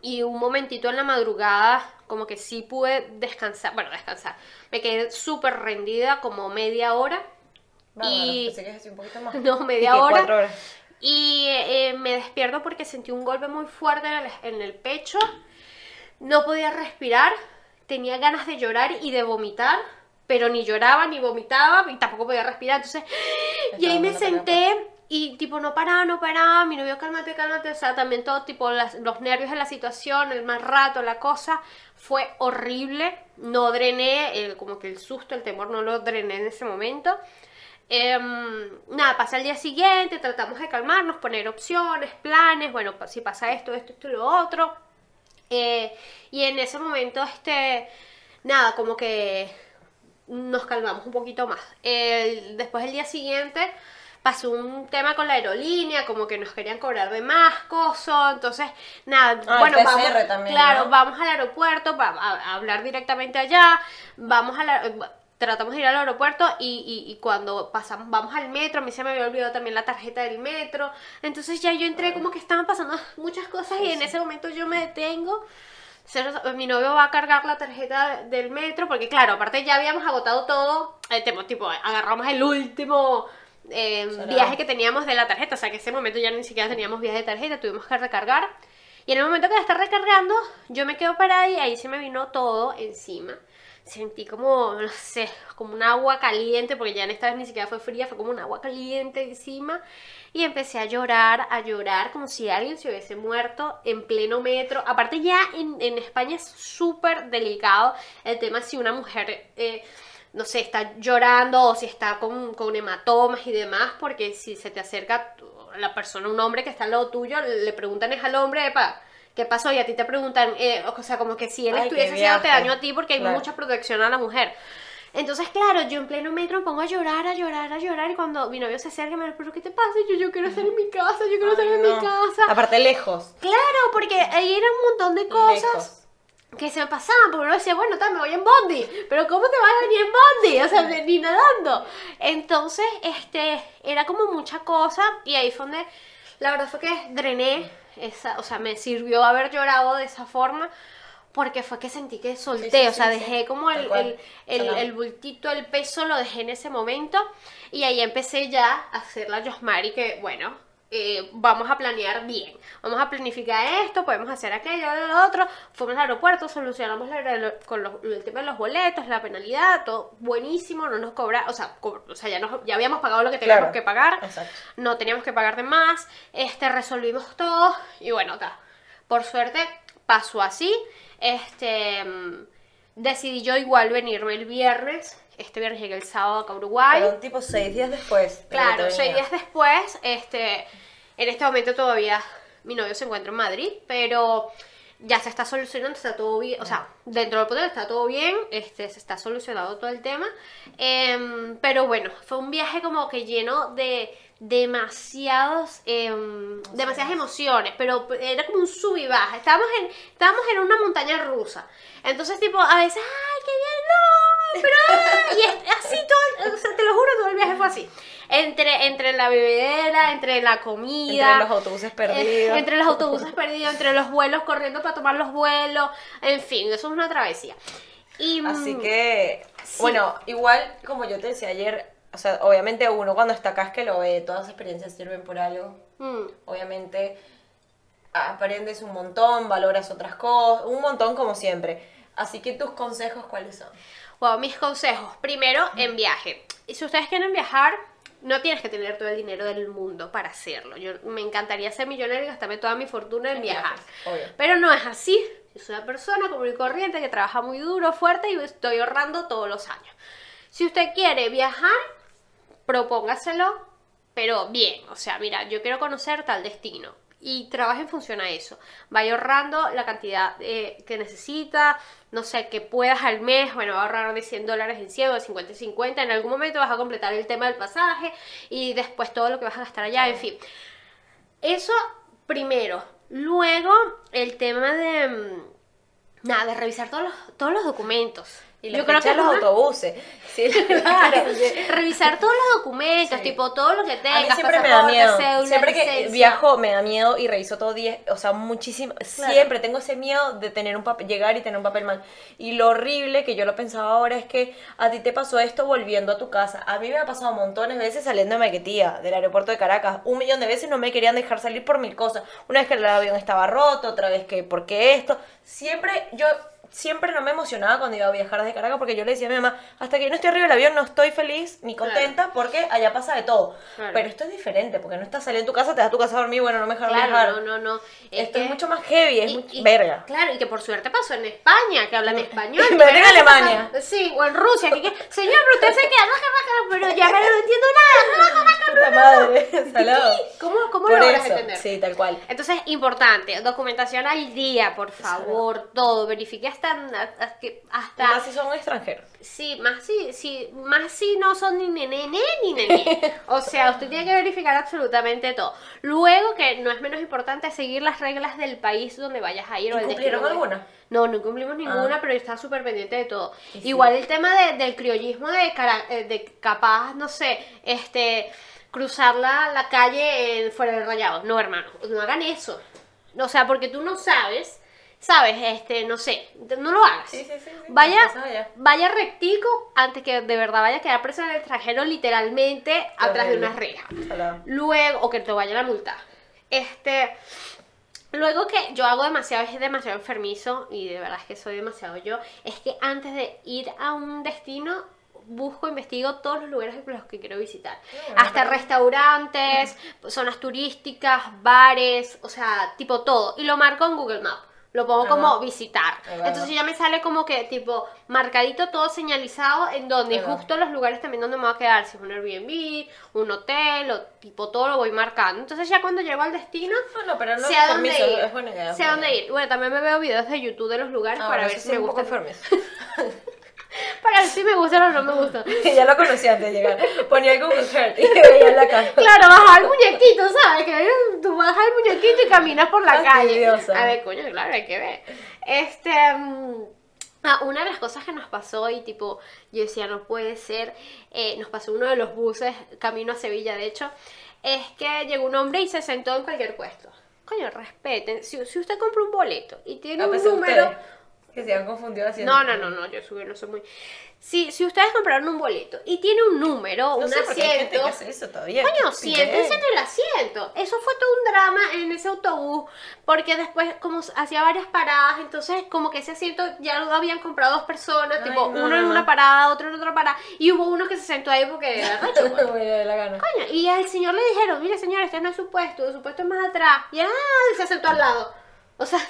Speaker 1: Y un momentito en la madrugada, como que sí pude descansar. Bueno, descansar. Me quedé súper rendida, como media hora.
Speaker 2: Bárbaro,
Speaker 1: y-
Speaker 2: pensé que es así un poquito más.
Speaker 1: No,
Speaker 2: ¿Y
Speaker 1: media hora.
Speaker 2: horas?
Speaker 1: Y eh, me despierto porque sentí un golpe muy fuerte en el, en el pecho. No podía respirar. Tenía ganas de llorar y de vomitar. Pero ni lloraba ni vomitaba y tampoco podía respirar. Entonces, y ahí me senté y tipo no paraba, no paraba. Mi novio, cálmate, cálmate. O sea, también todo tipo las- los nervios de la situación, el mal rato, la cosa. Fue horrible. No drené, eh, como que el susto, el temor no lo drené en ese momento. Em, nada, pasa el día siguiente, tratamos de calmarnos, poner opciones, planes, bueno, si pasa esto, esto, esto y lo otro. Eh, y en ese momento, este, nada, como que nos calmamos un poquito más. El- después el día siguiente pasó un tema con la aerolínea, como que nos querían cobrar de más cosas, entonces, nada,
Speaker 2: Ah,
Speaker 1: bueno, vamos,
Speaker 2: también,
Speaker 1: claro,
Speaker 2: ¿no?
Speaker 1: vamos al aeropuerto para a- a hablar directamente allá, vamos a la- tratamos de ir al aeropuerto y, y- y cuando pasamos, vamos al metro, a mí se me había olvidado también la tarjeta del metro, entonces ya yo entré como que estaban pasando muchas cosas y en ese momento yo me detengo. Mi novio va a cargar la tarjeta del metro porque claro, aparte ya habíamos agotado todo, eh, tipo, tipo, agarramos el último eh,
Speaker 2: Será.
Speaker 1: viaje que teníamos de la tarjeta, o sea que ese momento ya ni siquiera teníamos viaje de tarjeta, tuvimos que recargar. Y en el momento que la está recargando, yo me quedo parada y ahí se me vino todo encima. Sentí como, no sé, como un agua caliente, porque ya en esta vez ni siquiera fue fría, fue como un agua caliente encima. Y empecé a llorar, a llorar, como si alguien se hubiese muerto en pleno metro. Aparte ya en, en España es súper delicado el tema si una mujer... eh, no sé, está llorando o si está con, con hematomas y demás, porque si se te acerca la persona, un hombre que está al lado tuyo, le preguntan es al hombre, epa, ¿qué pasó? Y a ti te preguntan, eh, o sea, como que si él
Speaker 2: Ay,
Speaker 1: estuviese haciéndote daño a ti porque hay
Speaker 2: Claro.
Speaker 1: mucha protección a la mujer. Entonces, claro, yo en pleno metro me pongo a llorar, a llorar, a llorar, y cuando mi novio se acerca me dice, ¿pero qué te pasa? Y yo, yo quiero estar en mi casa, yo quiero estar
Speaker 2: Ay,
Speaker 1: en
Speaker 2: no.
Speaker 1: mi casa.
Speaker 2: Aparte lejos.
Speaker 1: Claro, porque ahí era un montón de cosas
Speaker 2: Lejos.
Speaker 1: que se me pasaban, porque uno decía, bueno, tal, me voy en bondi, pero ¿cómo te vas a venir en bondi? O sea, ni nadando. Entonces, este, era como mucha cosa, y ahí fue donde, la verdad fue que drené, esa, o sea, me sirvió haber llorado de esa forma, porque fue que sentí que solté,
Speaker 2: Sí, sí,
Speaker 1: o sea,
Speaker 2: sí,
Speaker 1: dejé como el, el, el, el bultito, el peso, lo dejé en ese momento, y ahí empecé ya a hacer la Yosmari, que bueno, eh, vamos a planear bien, vamos a planificar esto, podemos hacer aquello, lo otro, fuimos al aeropuerto, solucionamos la- lo- con los- el tema de los boletos, la penalidad, todo buenísimo, no nos cobra, o sea, co- o sea ya, nos- ya habíamos pagado lo que teníamos
Speaker 2: Claro.
Speaker 1: que pagar,
Speaker 2: Exacto.
Speaker 1: no teníamos que pagar de más, este, resolvimos todo y bueno, ta, por suerte pasó así, este, mm, decidí yo igual venirme el viernes. Este viernes llegué el sábado acá a Uruguay.
Speaker 2: Pero tipo seis días después. de
Speaker 1: Claro, seis días después, este, en este momento todavía mi novio se encuentra en Madrid, pero ya se está solucionando, está todo bien, o sea, dentro del poder está todo bien, este, se está solucionando todo el tema, Em, pero bueno, fue un viaje como que lleno de demasiados, em, demasiadas emociones, pero era como un sub y baja, estábamos en, estábamos en una montaña rusa, entonces tipo, a veces, ay, qué bien, no, pero, ay", y es así todo, el- o sea, te lo juro, todo el viaje fue así. Entre, entre la bebedera, entre la comida.
Speaker 2: Entre los autobuses
Speaker 1: eh,
Speaker 2: perdidos.
Speaker 1: entre los autobuses perdidos, entre los vuelos corriendo para tomar los vuelos. En fin, eso es una travesía. Y, mm,
Speaker 2: Así que,
Speaker 1: sí.
Speaker 2: bueno, igual como yo te decía ayer, o sea, obviamente uno cuando está acá es que lo ve, todas las experiencias sirven por algo.
Speaker 1: mm,
Speaker 2: Obviamente aprendes un montón, valoras otras cosas, un montón como siempre. Así que tus consejos, ¿cuáles son?
Speaker 1: Bueno, mis consejos. Primero, en viaje. Y si ustedes quieren viajar, no tienes que tener todo el dinero del mundo para hacerlo. Yo me encantaría ser millonaria y gastarme toda mi fortuna en
Speaker 2: En
Speaker 1: viajar.
Speaker 2: viajes.
Speaker 1: Pero no es así. Yo soy una persona común y corriente que trabaja muy duro, fuerte y estoy ahorrando todos los años. Si usted quiere viajar, propóngaselo, pero bien. O sea, mira, yo quiero conocer tal destino. Y trabaje en función a eso. Vaya ahorrando la cantidad eh, que necesita. No sé, que puedas al mes. Bueno, ahorrar de 100 dólares en 100 o de 50 en 50. En algún momento vas a completar el tema del pasaje. Y después todo lo que vas a gastar allá. En fin. Eso primero. Luego, el tema de. mm, Nada, de revisar todos los, todos los documentos.
Speaker 2: Y la fecha de
Speaker 1: es
Speaker 2: los
Speaker 1: una-
Speaker 2: autobuses. Sí,
Speaker 1: Claro,
Speaker 2: sí.
Speaker 1: revisar todos los documentos,
Speaker 2: Sí.
Speaker 1: tipo todo lo que
Speaker 2: A mí
Speaker 1: tengas,
Speaker 2: siempre me da miedo.
Speaker 1: cédula,
Speaker 2: siempre que
Speaker 1: licencia.
Speaker 2: viajo me da miedo y reviso todo 10, o sea, muchísimo.
Speaker 1: Claro.
Speaker 2: Siempre tengo ese miedo de tener un papel, llegar y tener un papel mal. Y lo horrible que yo lo pensaba ahora es que a ti te pasó esto volviendo a tu casa. A mí me ha pasado montones de veces saliendo de Maquetía, del aeropuerto de Caracas. Un millón de veces no me querían dejar salir por mil cosas. Una vez que el avión estaba roto, otra vez que, ¿por qué esto? Siempre yo siempre no me emocionaba cuando iba a viajar desde Caracas porque yo le decía a mi mamá, hasta que yo no estoy arriba del avión no estoy feliz ni
Speaker 1: Claro.
Speaker 2: contenta porque allá pasa de todo.
Speaker 1: Claro.
Speaker 2: Pero esto es diferente porque no estás saliendo de tu casa, te das a tu casa a dormir, bueno, no me dejaron
Speaker 1: Claro,
Speaker 2: viajar.
Speaker 1: no, no, no.
Speaker 2: Esto es mucho más heavy, es
Speaker 1: y- y-
Speaker 2: verga.
Speaker 1: Claro, y que por suerte pasó en España, que hablan español.
Speaker 2: Ven en Alemania.
Speaker 1: pasa- Sí, o en Rusia, que, que señor, pero usted se queda, pero ya no entiendo nada.
Speaker 2: madre, salado.
Speaker 1: ¿Cómo, cómo
Speaker 2: Por
Speaker 1: lo
Speaker 2: eso,
Speaker 1: entender?
Speaker 2: sí, tal cual.
Speaker 1: Entonces, importante, documentación al día, por favor, todo, verifique hasta, hasta
Speaker 2: Más si son extranjeros.
Speaker 1: Sí, más si, si, más si no son ni nene ni nene. O sea, usted tiene que verificar absolutamente todo. Luego, que no es menos importante, seguir las reglas del país donde vayas a ir. o
Speaker 2: ¿Incumplieron
Speaker 1: destino donde-
Speaker 2: alguna?
Speaker 1: No, no cumplimos ninguna,
Speaker 2: Ah.
Speaker 1: pero estaba súper pendiente de todo.
Speaker 2: Y sí.
Speaker 1: Igual el tema de- del criollismo de, cara- eh, de capaz, no sé, este, cruzar la, la calle en, fuera del rayado. No, hermano, no hagan eso. O sea, porque tú no sabes, sabes, este, no sé, no lo hagas.
Speaker 2: Sí, sí, sí, sí,
Speaker 1: Vaya, vaya rectico antes que de verdad vaya a quedar preso en el extranjero literalmente atrás de una reja. Luego, o que te vayan a multar. Este, luego que yo hago demasiado, es demasiado enfermizo y de verdad es que soy demasiado yo, es que antes de ir a un destino busco, investigo todos los lugares por los que quiero visitar. Hasta restaurantes, zonas turísticas, bares, o sea, tipo todo. Y lo marco en Google Maps. Lo pongo
Speaker 2: Ajá.
Speaker 1: como visitar. Entonces ya me sale como que tipo marcadito todo señalizado en donde justo los lugares también donde me voy a quedar, si es un Airbnb, un hotel o tipo todo lo voy marcando. Entonces ya cuando llego al destino,
Speaker 2: Bueno, pero no
Speaker 1: sé a dónde ir.
Speaker 2: es buena idea.
Speaker 1: sé a dónde ir. Bueno, también me veo videos de YouTube de los lugares
Speaker 2: Ah,
Speaker 1: para ver si me
Speaker 2: enfermizo.
Speaker 1: Para si me gustan o no me gustan.
Speaker 2: ya lo conocí antes de llegar. Ponía el Google Earth y veía la casa.
Speaker 1: Claro, bajar el muñequito, ¿sabes? Que tú bajas el muñequito y caminas por la calle. A ver, coño, claro, hay que ver. Este. mm, ah, una de las cosas que nos pasó y tipo, yo decía, no puede ser, eh, nos pasó uno de los buses, camino a Sevilla, de hecho, es que llegó un hombre y se sentó en cualquier puesto. Coño, respeten, si, si usted compra un boleto y tiene
Speaker 2: A
Speaker 1: un número...
Speaker 2: ustedes, que se han confundido haciendo.
Speaker 1: No, no, no, no, yo subí, no soy muy... Si, si ustedes compraron un boleto y tiene un número,
Speaker 2: No
Speaker 1: un
Speaker 2: sé hay gente
Speaker 1: asiento...
Speaker 2: que hace eso todavía.
Speaker 1: Coño, siéntense en el asiento. Eso fue todo un drama en ese autobús, porque después como hacía varias paradas, entonces como que ese asiento ya lo habían comprado dos personas,
Speaker 2: Ay,
Speaker 1: tipo
Speaker 2: no,
Speaker 1: uno
Speaker 2: no,
Speaker 1: en
Speaker 2: no.
Speaker 1: una parada, otro en otra parada, y hubo uno que se sentó ahí porque era recho, pues.
Speaker 2: Me dio la gana.
Speaker 1: Coño, y al señor le dijeron, mire señor, este no es su puesto, su puesto es más atrás, y ah, se sentó al lado. O sea,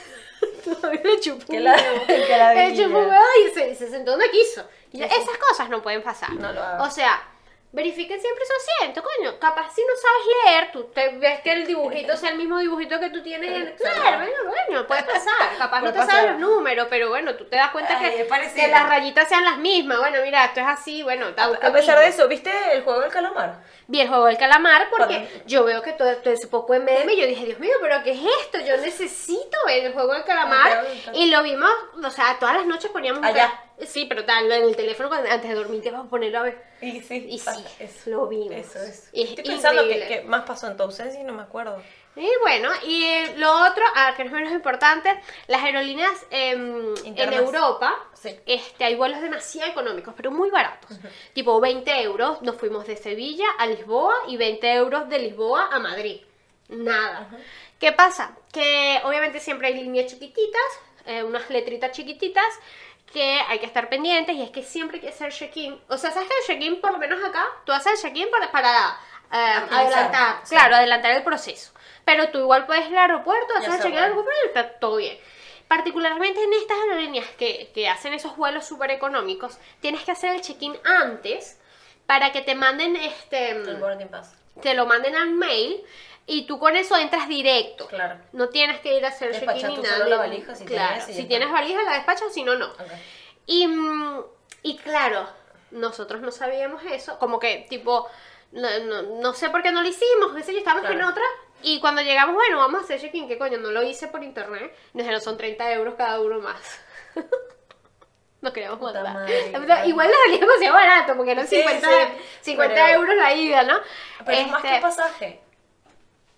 Speaker 1: Todavía le chupó
Speaker 2: Que la- que la
Speaker 1: Le chupó un huevo y se, se sentó donde quiso. Y esas cosas no pueden pasar.
Speaker 2: No lo hagas.
Speaker 1: O sea, verifiquen siempre su asiento, coño. Capaz si no sabes leer, tú te ves que el dibujito sea el mismo dibujito que tú tienes. en-. Claro, bueno, bueno, puede pasar. Capaz no te
Speaker 2: pasar.
Speaker 1: sabes los números, pero bueno, tú te das cuenta
Speaker 2: Ay,
Speaker 1: que, las rayitas sean las mismas. Bueno, mira, esto es así, bueno,
Speaker 2: A pesar de eso, ¿viste el juego del calamar?
Speaker 1: Vi el juego del calamar porque yo veo que todo, todo ese poco en meme y yo dije, Dios mío, pero ¿qué es esto? Yo necesito ver el juego del calamar. Y lo vimos, o sea, todas las noches poníamos
Speaker 2: Allá.
Speaker 1: Sí, pero tal, en el teléfono cuando- antes de dormir te vas a ponerlo a ver.
Speaker 2: Y sí,
Speaker 1: Y sí,
Speaker 2: eso.
Speaker 1: lo vimos.
Speaker 2: Eso es.
Speaker 1: Y es
Speaker 2: Estoy pensando que, que más pasó en tu ausencia y no me acuerdo.
Speaker 1: Y bueno, y eh, lo otro, ah, que no es menos importante, las aerolíneas em, en. Europa,
Speaker 2: Sí.
Speaker 1: este, hay vuelos demasiado económicos, pero muy baratos. Tipo 20 euros, nos fuimos de Sevilla a Lisboa y 20 euros de Lisboa a Madrid. Nada. ¿Qué pasa? Que obviamente siempre hay líneas chiquititas, eh, unas letritas chiquititas que hay que estar pendientes y es que siempre hay que hacer check-in. O sea, ¿sabes que el check-in, por lo menos acá, tú haces el check-in para, para eh, adelantar,
Speaker 2: sí.
Speaker 1: claro, adelantar el proceso. Pero tú igual puedes ir al aeropuerto, hacer el check-in al aeropuerto y está todo bien. Particularmente en estas aerolíneas que, que hacen esos vuelos súper económicos, tienes que hacer el check-in antes para que te manden este
Speaker 2: El boarding pass.
Speaker 1: te lo manden al mail y tú con eso entras directo.
Speaker 2: Claro.
Speaker 1: No tienes que ir a hacer check-in ni nada.
Speaker 2: solo la valija, si
Speaker 1: claro,
Speaker 2: tienes,
Speaker 1: si tienes valija la despachas, si no, no.
Speaker 2: Ok.
Speaker 1: Y, mm, y claro, nosotros no sabíamos eso, como que tipo, no, no, no sé por qué no lo hicimos, qué sé yo, estábamos en
Speaker 2: Claro.
Speaker 1: otra. Y cuando llegamos, bueno, vamos a hacer check-in, ¿qué coño? No lo hice por internet. Nos dijeron, son 30 euros cada uno más. Nos queríamos matar. Igual nos salía demasiado barato, porque eran
Speaker 2: Sí,
Speaker 1: 50,
Speaker 2: sí,
Speaker 1: 50
Speaker 2: pero-
Speaker 1: euros la ida, ¿no?
Speaker 2: Pero es más que
Speaker 1: Este,
Speaker 2: pasaje.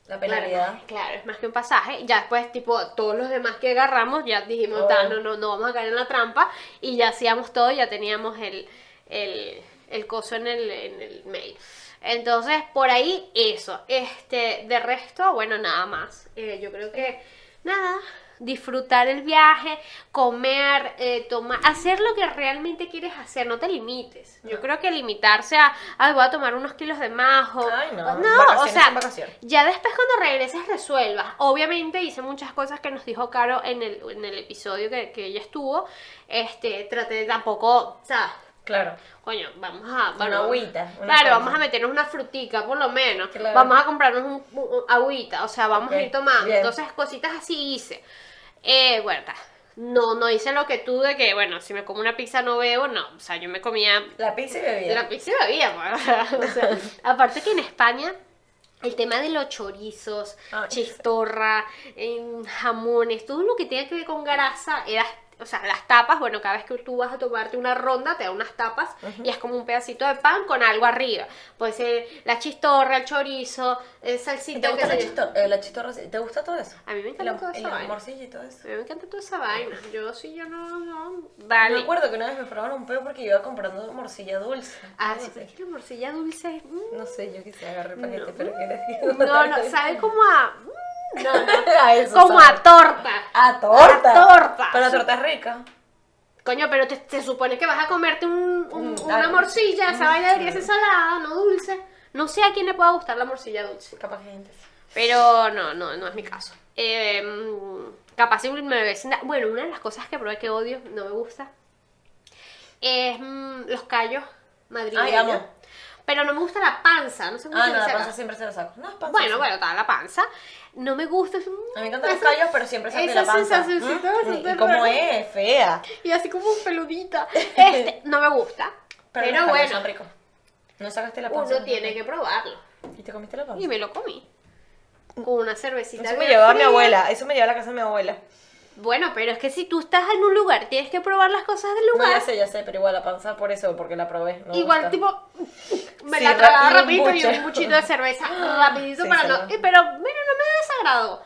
Speaker 2: La penalidad.
Speaker 1: Claro, claro, es más que un pasaje. Ya después, tipo, todos los demás que agarramos, ya dijimos,
Speaker 2: Oh.
Speaker 1: "Ta, no, no, no vamos a caer en la trampa. Y ya hacíamos todo, ya teníamos el, el, el coso en el, en el mail. Entonces, por ahí eso. Este, de resto, bueno, nada más. Eh, yo creo que, nada, disfrutar el viaje, comer, eh, tomar, hacer lo que realmente quieres hacer, no te limites. Yo creo que limitarse a, ay, voy a tomar unos kilos de más o...
Speaker 2: Ay, no,
Speaker 1: no, o sea, ya después cuando regreses resuelvas. Obviamente hice muchas cosas que nos dijo Caro en el, en el episodio que, que ella estuvo. Este, traté de tampoco, o sea,
Speaker 2: Claro.
Speaker 1: coño, vamos a...
Speaker 2: Una agüita, una
Speaker 1: claro,
Speaker 2: cosa.
Speaker 1: vamos a meternos una frutica por lo menos.
Speaker 2: Claro.
Speaker 1: Vamos a comprarnos un, un- un agüita, o sea, vamos a ir tomando.
Speaker 2: bien.
Speaker 1: Entonces, cositas así hice. Eh, bueno, ta, no, no hice lo que tú de que, bueno, si me como una pizza no bebo, no. O sea, yo me comía
Speaker 2: La pizza y bebida.
Speaker 1: la pizza y bebía, pues. O sea, aparte que en España el tema de los chorizos,
Speaker 2: Ay,
Speaker 1: chistorra, em, jamones, todo lo que tenga que ver con grasa, era, o sea, las tapas, bueno, cada vez que tú vas a tomarte una ronda, te da unas tapas y es como un pedacito de pan con algo arriba. Puede ser la chistorra, el chorizo, el
Speaker 2: ¿Y
Speaker 1: salsita.
Speaker 2: ¿Te gusta la? Eh, la chistorra. ¿Te gusta todo eso?
Speaker 1: A mí me encanta toda
Speaker 2: el
Speaker 1: esa vaina.
Speaker 2: y todo eso.
Speaker 1: A mí me encanta toda esa vaina. Yo sí, yo no, no.
Speaker 2: Me
Speaker 1: Vale.
Speaker 2: acuerdo que una vez me probaron un pedo porque yo iba comprando morcilla dulce.
Speaker 1: Ah, sí, pero es que la morcilla dulce es... mm,
Speaker 2: No sé, yo quise agarrar el paquete,
Speaker 1: No.
Speaker 2: pero que les
Speaker 1: No, no, sabe como a. mm, No, no.
Speaker 2: A eso
Speaker 1: como
Speaker 2: sabe.
Speaker 1: a torta.
Speaker 2: A torta.
Speaker 1: A torta.
Speaker 2: Pero la torta es rica.
Speaker 1: Coño, pero te, te supone que vas a comerte un, un-
Speaker 2: Mm,
Speaker 1: una morcilla, esa
Speaker 2: mm,
Speaker 1: vaina debería
Speaker 2: sí.
Speaker 1: ser salada, no dulce. No sé a quién le pueda gustar la morcilla dulce.
Speaker 2: Capaz que gente.
Speaker 1: Pero no, no, no es mi caso. Eh, mm, capaz si me da- Bueno, una de las cosas que probé que odio, no me gusta, es mm, los callos madrileños.
Speaker 2: Ay, amo.
Speaker 1: Pero no me gusta la panza, no sé cómo
Speaker 2: Ah,
Speaker 1: se
Speaker 2: no, la
Speaker 1: dice acá.
Speaker 2: panza siempre se la saco. No, es panza.
Speaker 1: Bueno,
Speaker 2: sí.
Speaker 1: bueno, está la panza. No me gusta. es-
Speaker 2: A mí me encantan los
Speaker 1: esa-
Speaker 2: callos, pero siempre saco
Speaker 1: esa
Speaker 2: la panza.
Speaker 1: sensacioncita
Speaker 2: Mm,
Speaker 1: bastante
Speaker 2: ¿Y cómo
Speaker 1: rara.
Speaker 2: es? Fea.
Speaker 1: Y así como peludita. Este, no me gusta.
Speaker 2: Pero,
Speaker 1: Pero,
Speaker 2: los callos
Speaker 1: bueno,
Speaker 2: son ricos. No sacaste la panza.
Speaker 1: uno tiene que probarlo.
Speaker 2: ¿Y te comiste la panza?
Speaker 1: Y me lo comí. Con una cervecita.
Speaker 2: Eso me
Speaker 1: bien
Speaker 2: llevaba a mi
Speaker 1: fría.
Speaker 2: abuela. Eso me llevaba a la casa de mi abuela.
Speaker 1: Bueno, pero es que si tú estás en un lugar, tienes que probar las cosas del
Speaker 2: No,
Speaker 1: lugar.
Speaker 2: ya sé, ya sé, pero igual la panza por eso, porque la probé. no
Speaker 1: Igual,
Speaker 2: gusta.
Speaker 1: tipo, me
Speaker 2: Sí,
Speaker 1: la tragaba
Speaker 2: un
Speaker 1: rapidito y un buchito de cerveza rapidito
Speaker 2: Sí,
Speaker 1: para no... eh, Pero, mira, no me desagradó.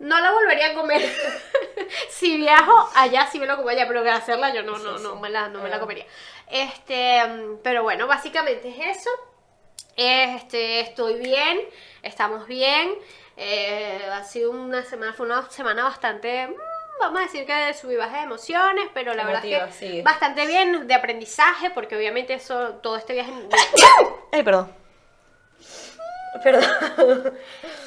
Speaker 1: No la volvería a comer. si viajo allá, sí me lo como allá, pero que hacerla yo no, no, no, me la, no me la
Speaker 2: Ah.
Speaker 1: comería. Este, pero bueno, básicamente es eso. Este, estoy bien, estamos bien. eh, ha sido una semana, fue una semana bastante, mm, vamos a decir que de sub y baja de emociones, pero la verdad es que
Speaker 2: sí.
Speaker 1: bastante bien de aprendizaje, porque obviamente eso, todo este viaje,
Speaker 2: Ay, perdón. Perdón.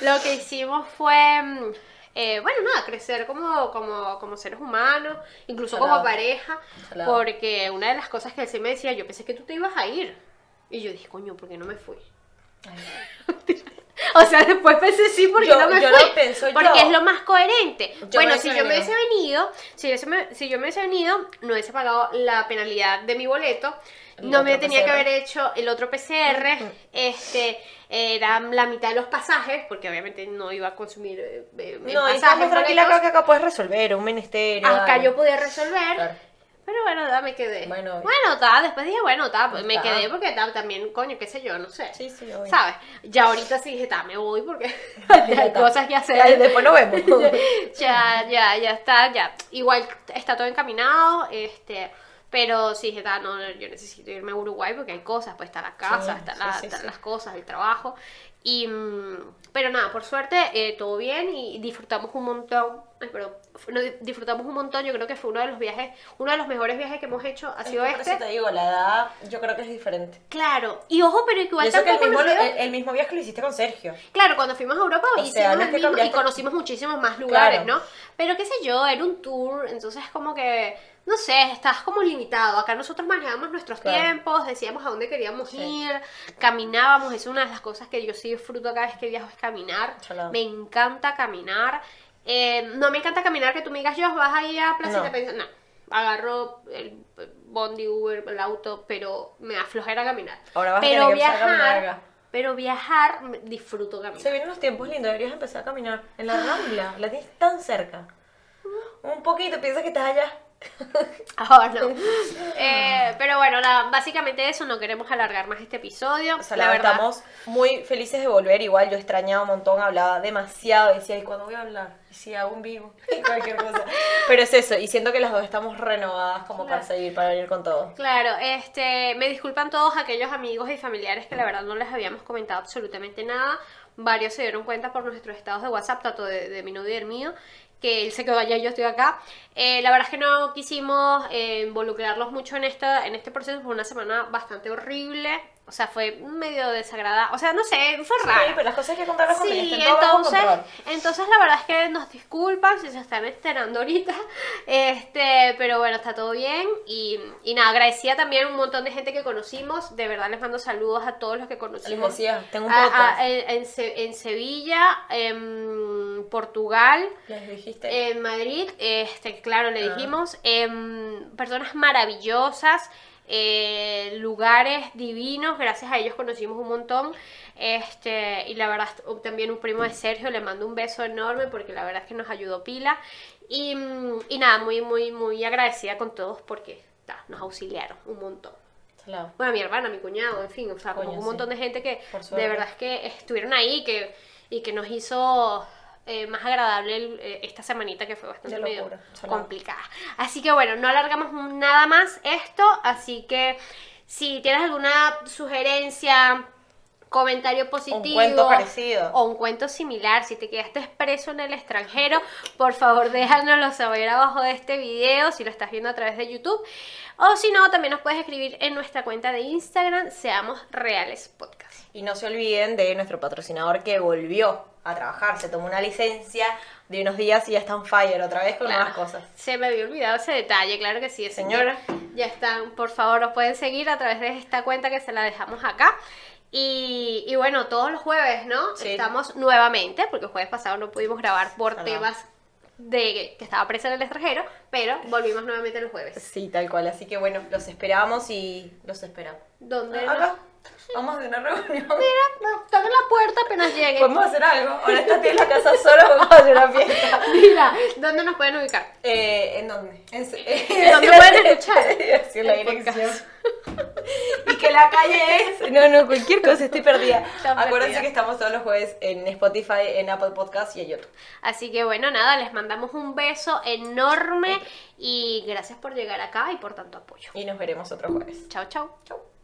Speaker 1: lo que hicimos fue mm, eh, bueno, nada, crecer como, como, como seres humanos, incluso
Speaker 2: Salado.
Speaker 1: como pareja,
Speaker 2: Salado.
Speaker 1: porque una de las cosas que él sí me decía, yo pensé que tú te ibas a ir. Y yo dije, coño, ¿por qué no me fui? O sea, después pensé sí, porque
Speaker 2: Yo-
Speaker 1: no me
Speaker 2: yo
Speaker 1: fui.
Speaker 2: lo pienso
Speaker 1: porque
Speaker 2: yo.
Speaker 1: es lo más coherente.
Speaker 2: Yo
Speaker 1: bueno,
Speaker 2: hubiese
Speaker 1: si yo me
Speaker 2: venido.
Speaker 1: hubiese venido, si, hubiese me- si yo me hubiese venido, no hubiese pagado la penalidad de mi boleto.
Speaker 2: El
Speaker 1: No me tenía que
Speaker 2: PCR.
Speaker 1: haber hecho el otro PCR. Este, era la mitad de los pasajes, porque obviamente no iba a consumir eh, eh,
Speaker 2: No,
Speaker 1: pasajes,
Speaker 2: estamos tranquila acá que acá puedes resolver un ministerio.
Speaker 1: Acá
Speaker 2: algo.
Speaker 1: yo podía resolver.
Speaker 2: Claro.
Speaker 1: Pero bueno, da, me quedé.
Speaker 2: Bueno.
Speaker 1: bueno, ta, después dije, bueno, ta, pues me quedé porque ta, también, coño, qué sé yo, no sé.
Speaker 2: Sí, sí, obvio.
Speaker 1: ¿Sabes? Ya ahorita sí dije, ta, me voy porque hay
Speaker 2: está.
Speaker 1: cosas que hacer.
Speaker 2: Ya, después nos vemos.
Speaker 1: ya, ya, ya está, ya. Igual está todo encaminado, este, pero sí dije, ta, no, yo necesito irme a Uruguay porque hay cosas, pues está la casa,
Speaker 2: Sí,
Speaker 1: está
Speaker 2: sí,
Speaker 1: la-
Speaker 2: sí,
Speaker 1: están
Speaker 2: sí.
Speaker 1: las cosas, el trabajo. Y, mm, pero nada, por suerte, eh, todo bien y disfrutamos un montón. Ay, perdón. No, di- disfrutamos un montón. Yo creo que fue uno de los viajes, uno de los mejores viajes que hemos hecho ha sido
Speaker 2: Es que por
Speaker 1: este.
Speaker 2: eso te digo, la edad yo creo que es diferente.
Speaker 1: Claro, y ojo, pero igual
Speaker 2: eso que el mismo, el, el mismo viaje lo hiciste con Sergio.
Speaker 1: Claro, cuando fuimos a Europa
Speaker 2: O
Speaker 1: hicimos
Speaker 2: sea, no
Speaker 1: el mismo y conocimos muchísimos más lugares,
Speaker 2: Claro.
Speaker 1: ¿no? Pero qué sé yo, era un tour, entonces como que, no sé, estás como limitado. Acá nosotros manejábamos nuestros
Speaker 2: Claro.
Speaker 1: tiempos, decíamos a dónde queríamos
Speaker 2: Sí.
Speaker 1: ir, caminábamos, es una de las cosas que yo sí disfruto cada vez que viajo, es caminar.
Speaker 2: Chalado.
Speaker 1: Me encanta caminar. Eh, no me encanta caminar que tú me digas, yo vas a ir a Plaza
Speaker 2: No.
Speaker 1: Independencia. No, agarro el bondi, Uber, el auto, pero me da flojera caminar.
Speaker 2: Ahora vas a
Speaker 1: pero
Speaker 2: empezar a
Speaker 1: viajar,
Speaker 2: caminar acá.
Speaker 1: pero viajar, disfruto caminar.
Speaker 2: Se vienen los tiempos lindos, deberías empezar a caminar en la Rambla, la tienes tan cerca. Un poquito, piensas que estás allá.
Speaker 1: Ahora no. Eh, pero bueno, la- básicamente eso, no queremos alargar más este episodio.
Speaker 2: O sea,
Speaker 1: la
Speaker 2: la
Speaker 1: verdad.
Speaker 2: estamos muy felices de volver. Igual yo extrañaba un montón, hablaba demasiado. Decía, ¿y cuándo voy a hablar? ¿Y si hago un vivo? Y cualquier cosa. Pero es eso, y siento que las dos estamos renovadas como para
Speaker 1: Claro.
Speaker 2: seguir, para venir con todo.
Speaker 1: Claro, este, me disculpan todos aquellos amigos y familiares que la verdad no les habíamos comentado absolutamente nada. Varios se dieron cuenta por nuestros estados de WhatsApp, tanto de, de mi novio y del mío, que él se quedó allá y yo estoy acá. Eh, la verdad es que no quisimos eh, involucrarlos mucho en, esta, en este proceso, fue una semana bastante horrible. O sea, fue medio desagradable. O sea, no sé, fue raro.
Speaker 2: Sí, pero las cosas que ya
Speaker 1: Sí, entonces, entonces la verdad es que nos disculpan si se están enterando ahorita, este, pero bueno, está todo bien y, y nada, agradecía también un montón de gente que conocimos, de verdad les mando saludos a todos los que conocimos.
Speaker 2: decía, tengo un
Speaker 1: A- a-
Speaker 2: podcast.
Speaker 1: en, en Se- en Sevilla, en Portugal,
Speaker 2: Les dijiste.
Speaker 1: en Madrid, este, claro, le
Speaker 2: Ah.
Speaker 1: dijimos, em, personas maravillosas, eh, lugares divinos, gracias a ellos conocimos un montón, este, y la verdad también un primo de Sergio, le mando un beso enorme porque la verdad es que nos ayudó pila, y, mm, y nada, muy, muy, muy agradecida con todos porque ta, nos auxiliaron un montón.
Speaker 2: Salado.
Speaker 1: Bueno, mi hermana, mi cuñado, en fin, o sea, como
Speaker 2: Coño,
Speaker 1: un
Speaker 2: sí.
Speaker 1: montón de gente que de verdad es que estuvieron ahí que, y que nos hizo eh, más agradable el- eh, esta semanita que fue bastante medio
Speaker 2: locura,
Speaker 1: complicada. Así que bueno, no alargamos nada más esto, así que si tienes alguna sugerencia, comentario positivo
Speaker 2: cuento parecido.
Speaker 1: o un cuento similar, si te quedaste preso en el extranjero, por favor déjanoslo saber abajo de este video si lo estás viendo a través de YouTube. O si no, también nos puedes escribir en nuestra cuenta de Instagram, Seamos Reales Podcast.
Speaker 2: Y no se olviden de nuestro patrocinador que volvió a trabajar, se tomó una licencia de unos días y ya está on fire otra vez con
Speaker 1: Claro.
Speaker 2: nuevas cosas.
Speaker 1: Se me había olvidado ese detalle, claro que sí.
Speaker 2: Señora.
Speaker 1: Ya están, por favor, nos pueden seguir a través de esta cuenta que se la dejamos acá. Y, y bueno, todos los jueves, ¿no?
Speaker 2: Sí.
Speaker 1: Estamos nuevamente, porque el jueves pasado no pudimos grabar por temas de que estaba presa en el extranjero, pero volvimos nuevamente el jueves.
Speaker 2: Sí, tal cual. Así que bueno, los esperamos y los esperamos.
Speaker 1: ¿Dónde?
Speaker 2: Acá. Vamos a hacer una reunión.
Speaker 1: Mira, toquen la puerta apenas lleguen.
Speaker 2: Podemos hacer algo. Ahora estás en la casa sola, vamos a hacer una fiesta.
Speaker 1: Mira, ¿dónde nos pueden ubicar?
Speaker 2: Eh, ¿En dónde? En,
Speaker 1: ¿Dónde pueden escuchar?
Speaker 2: Decir la dirección.
Speaker 1: podcast.
Speaker 2: y que la calle es. No, no, cualquier cosa, estoy perdida. Acuérdense
Speaker 1: perdida.
Speaker 2: que estamos todos los jueves en Spotify, en Apple Podcasts y en YouTube.
Speaker 1: Así que bueno, nada, les mandamos un beso enorme y gracias por llegar acá y por tanto apoyo.
Speaker 2: Y nos veremos otro jueves.
Speaker 1: Chao, chao.
Speaker 2: Chau.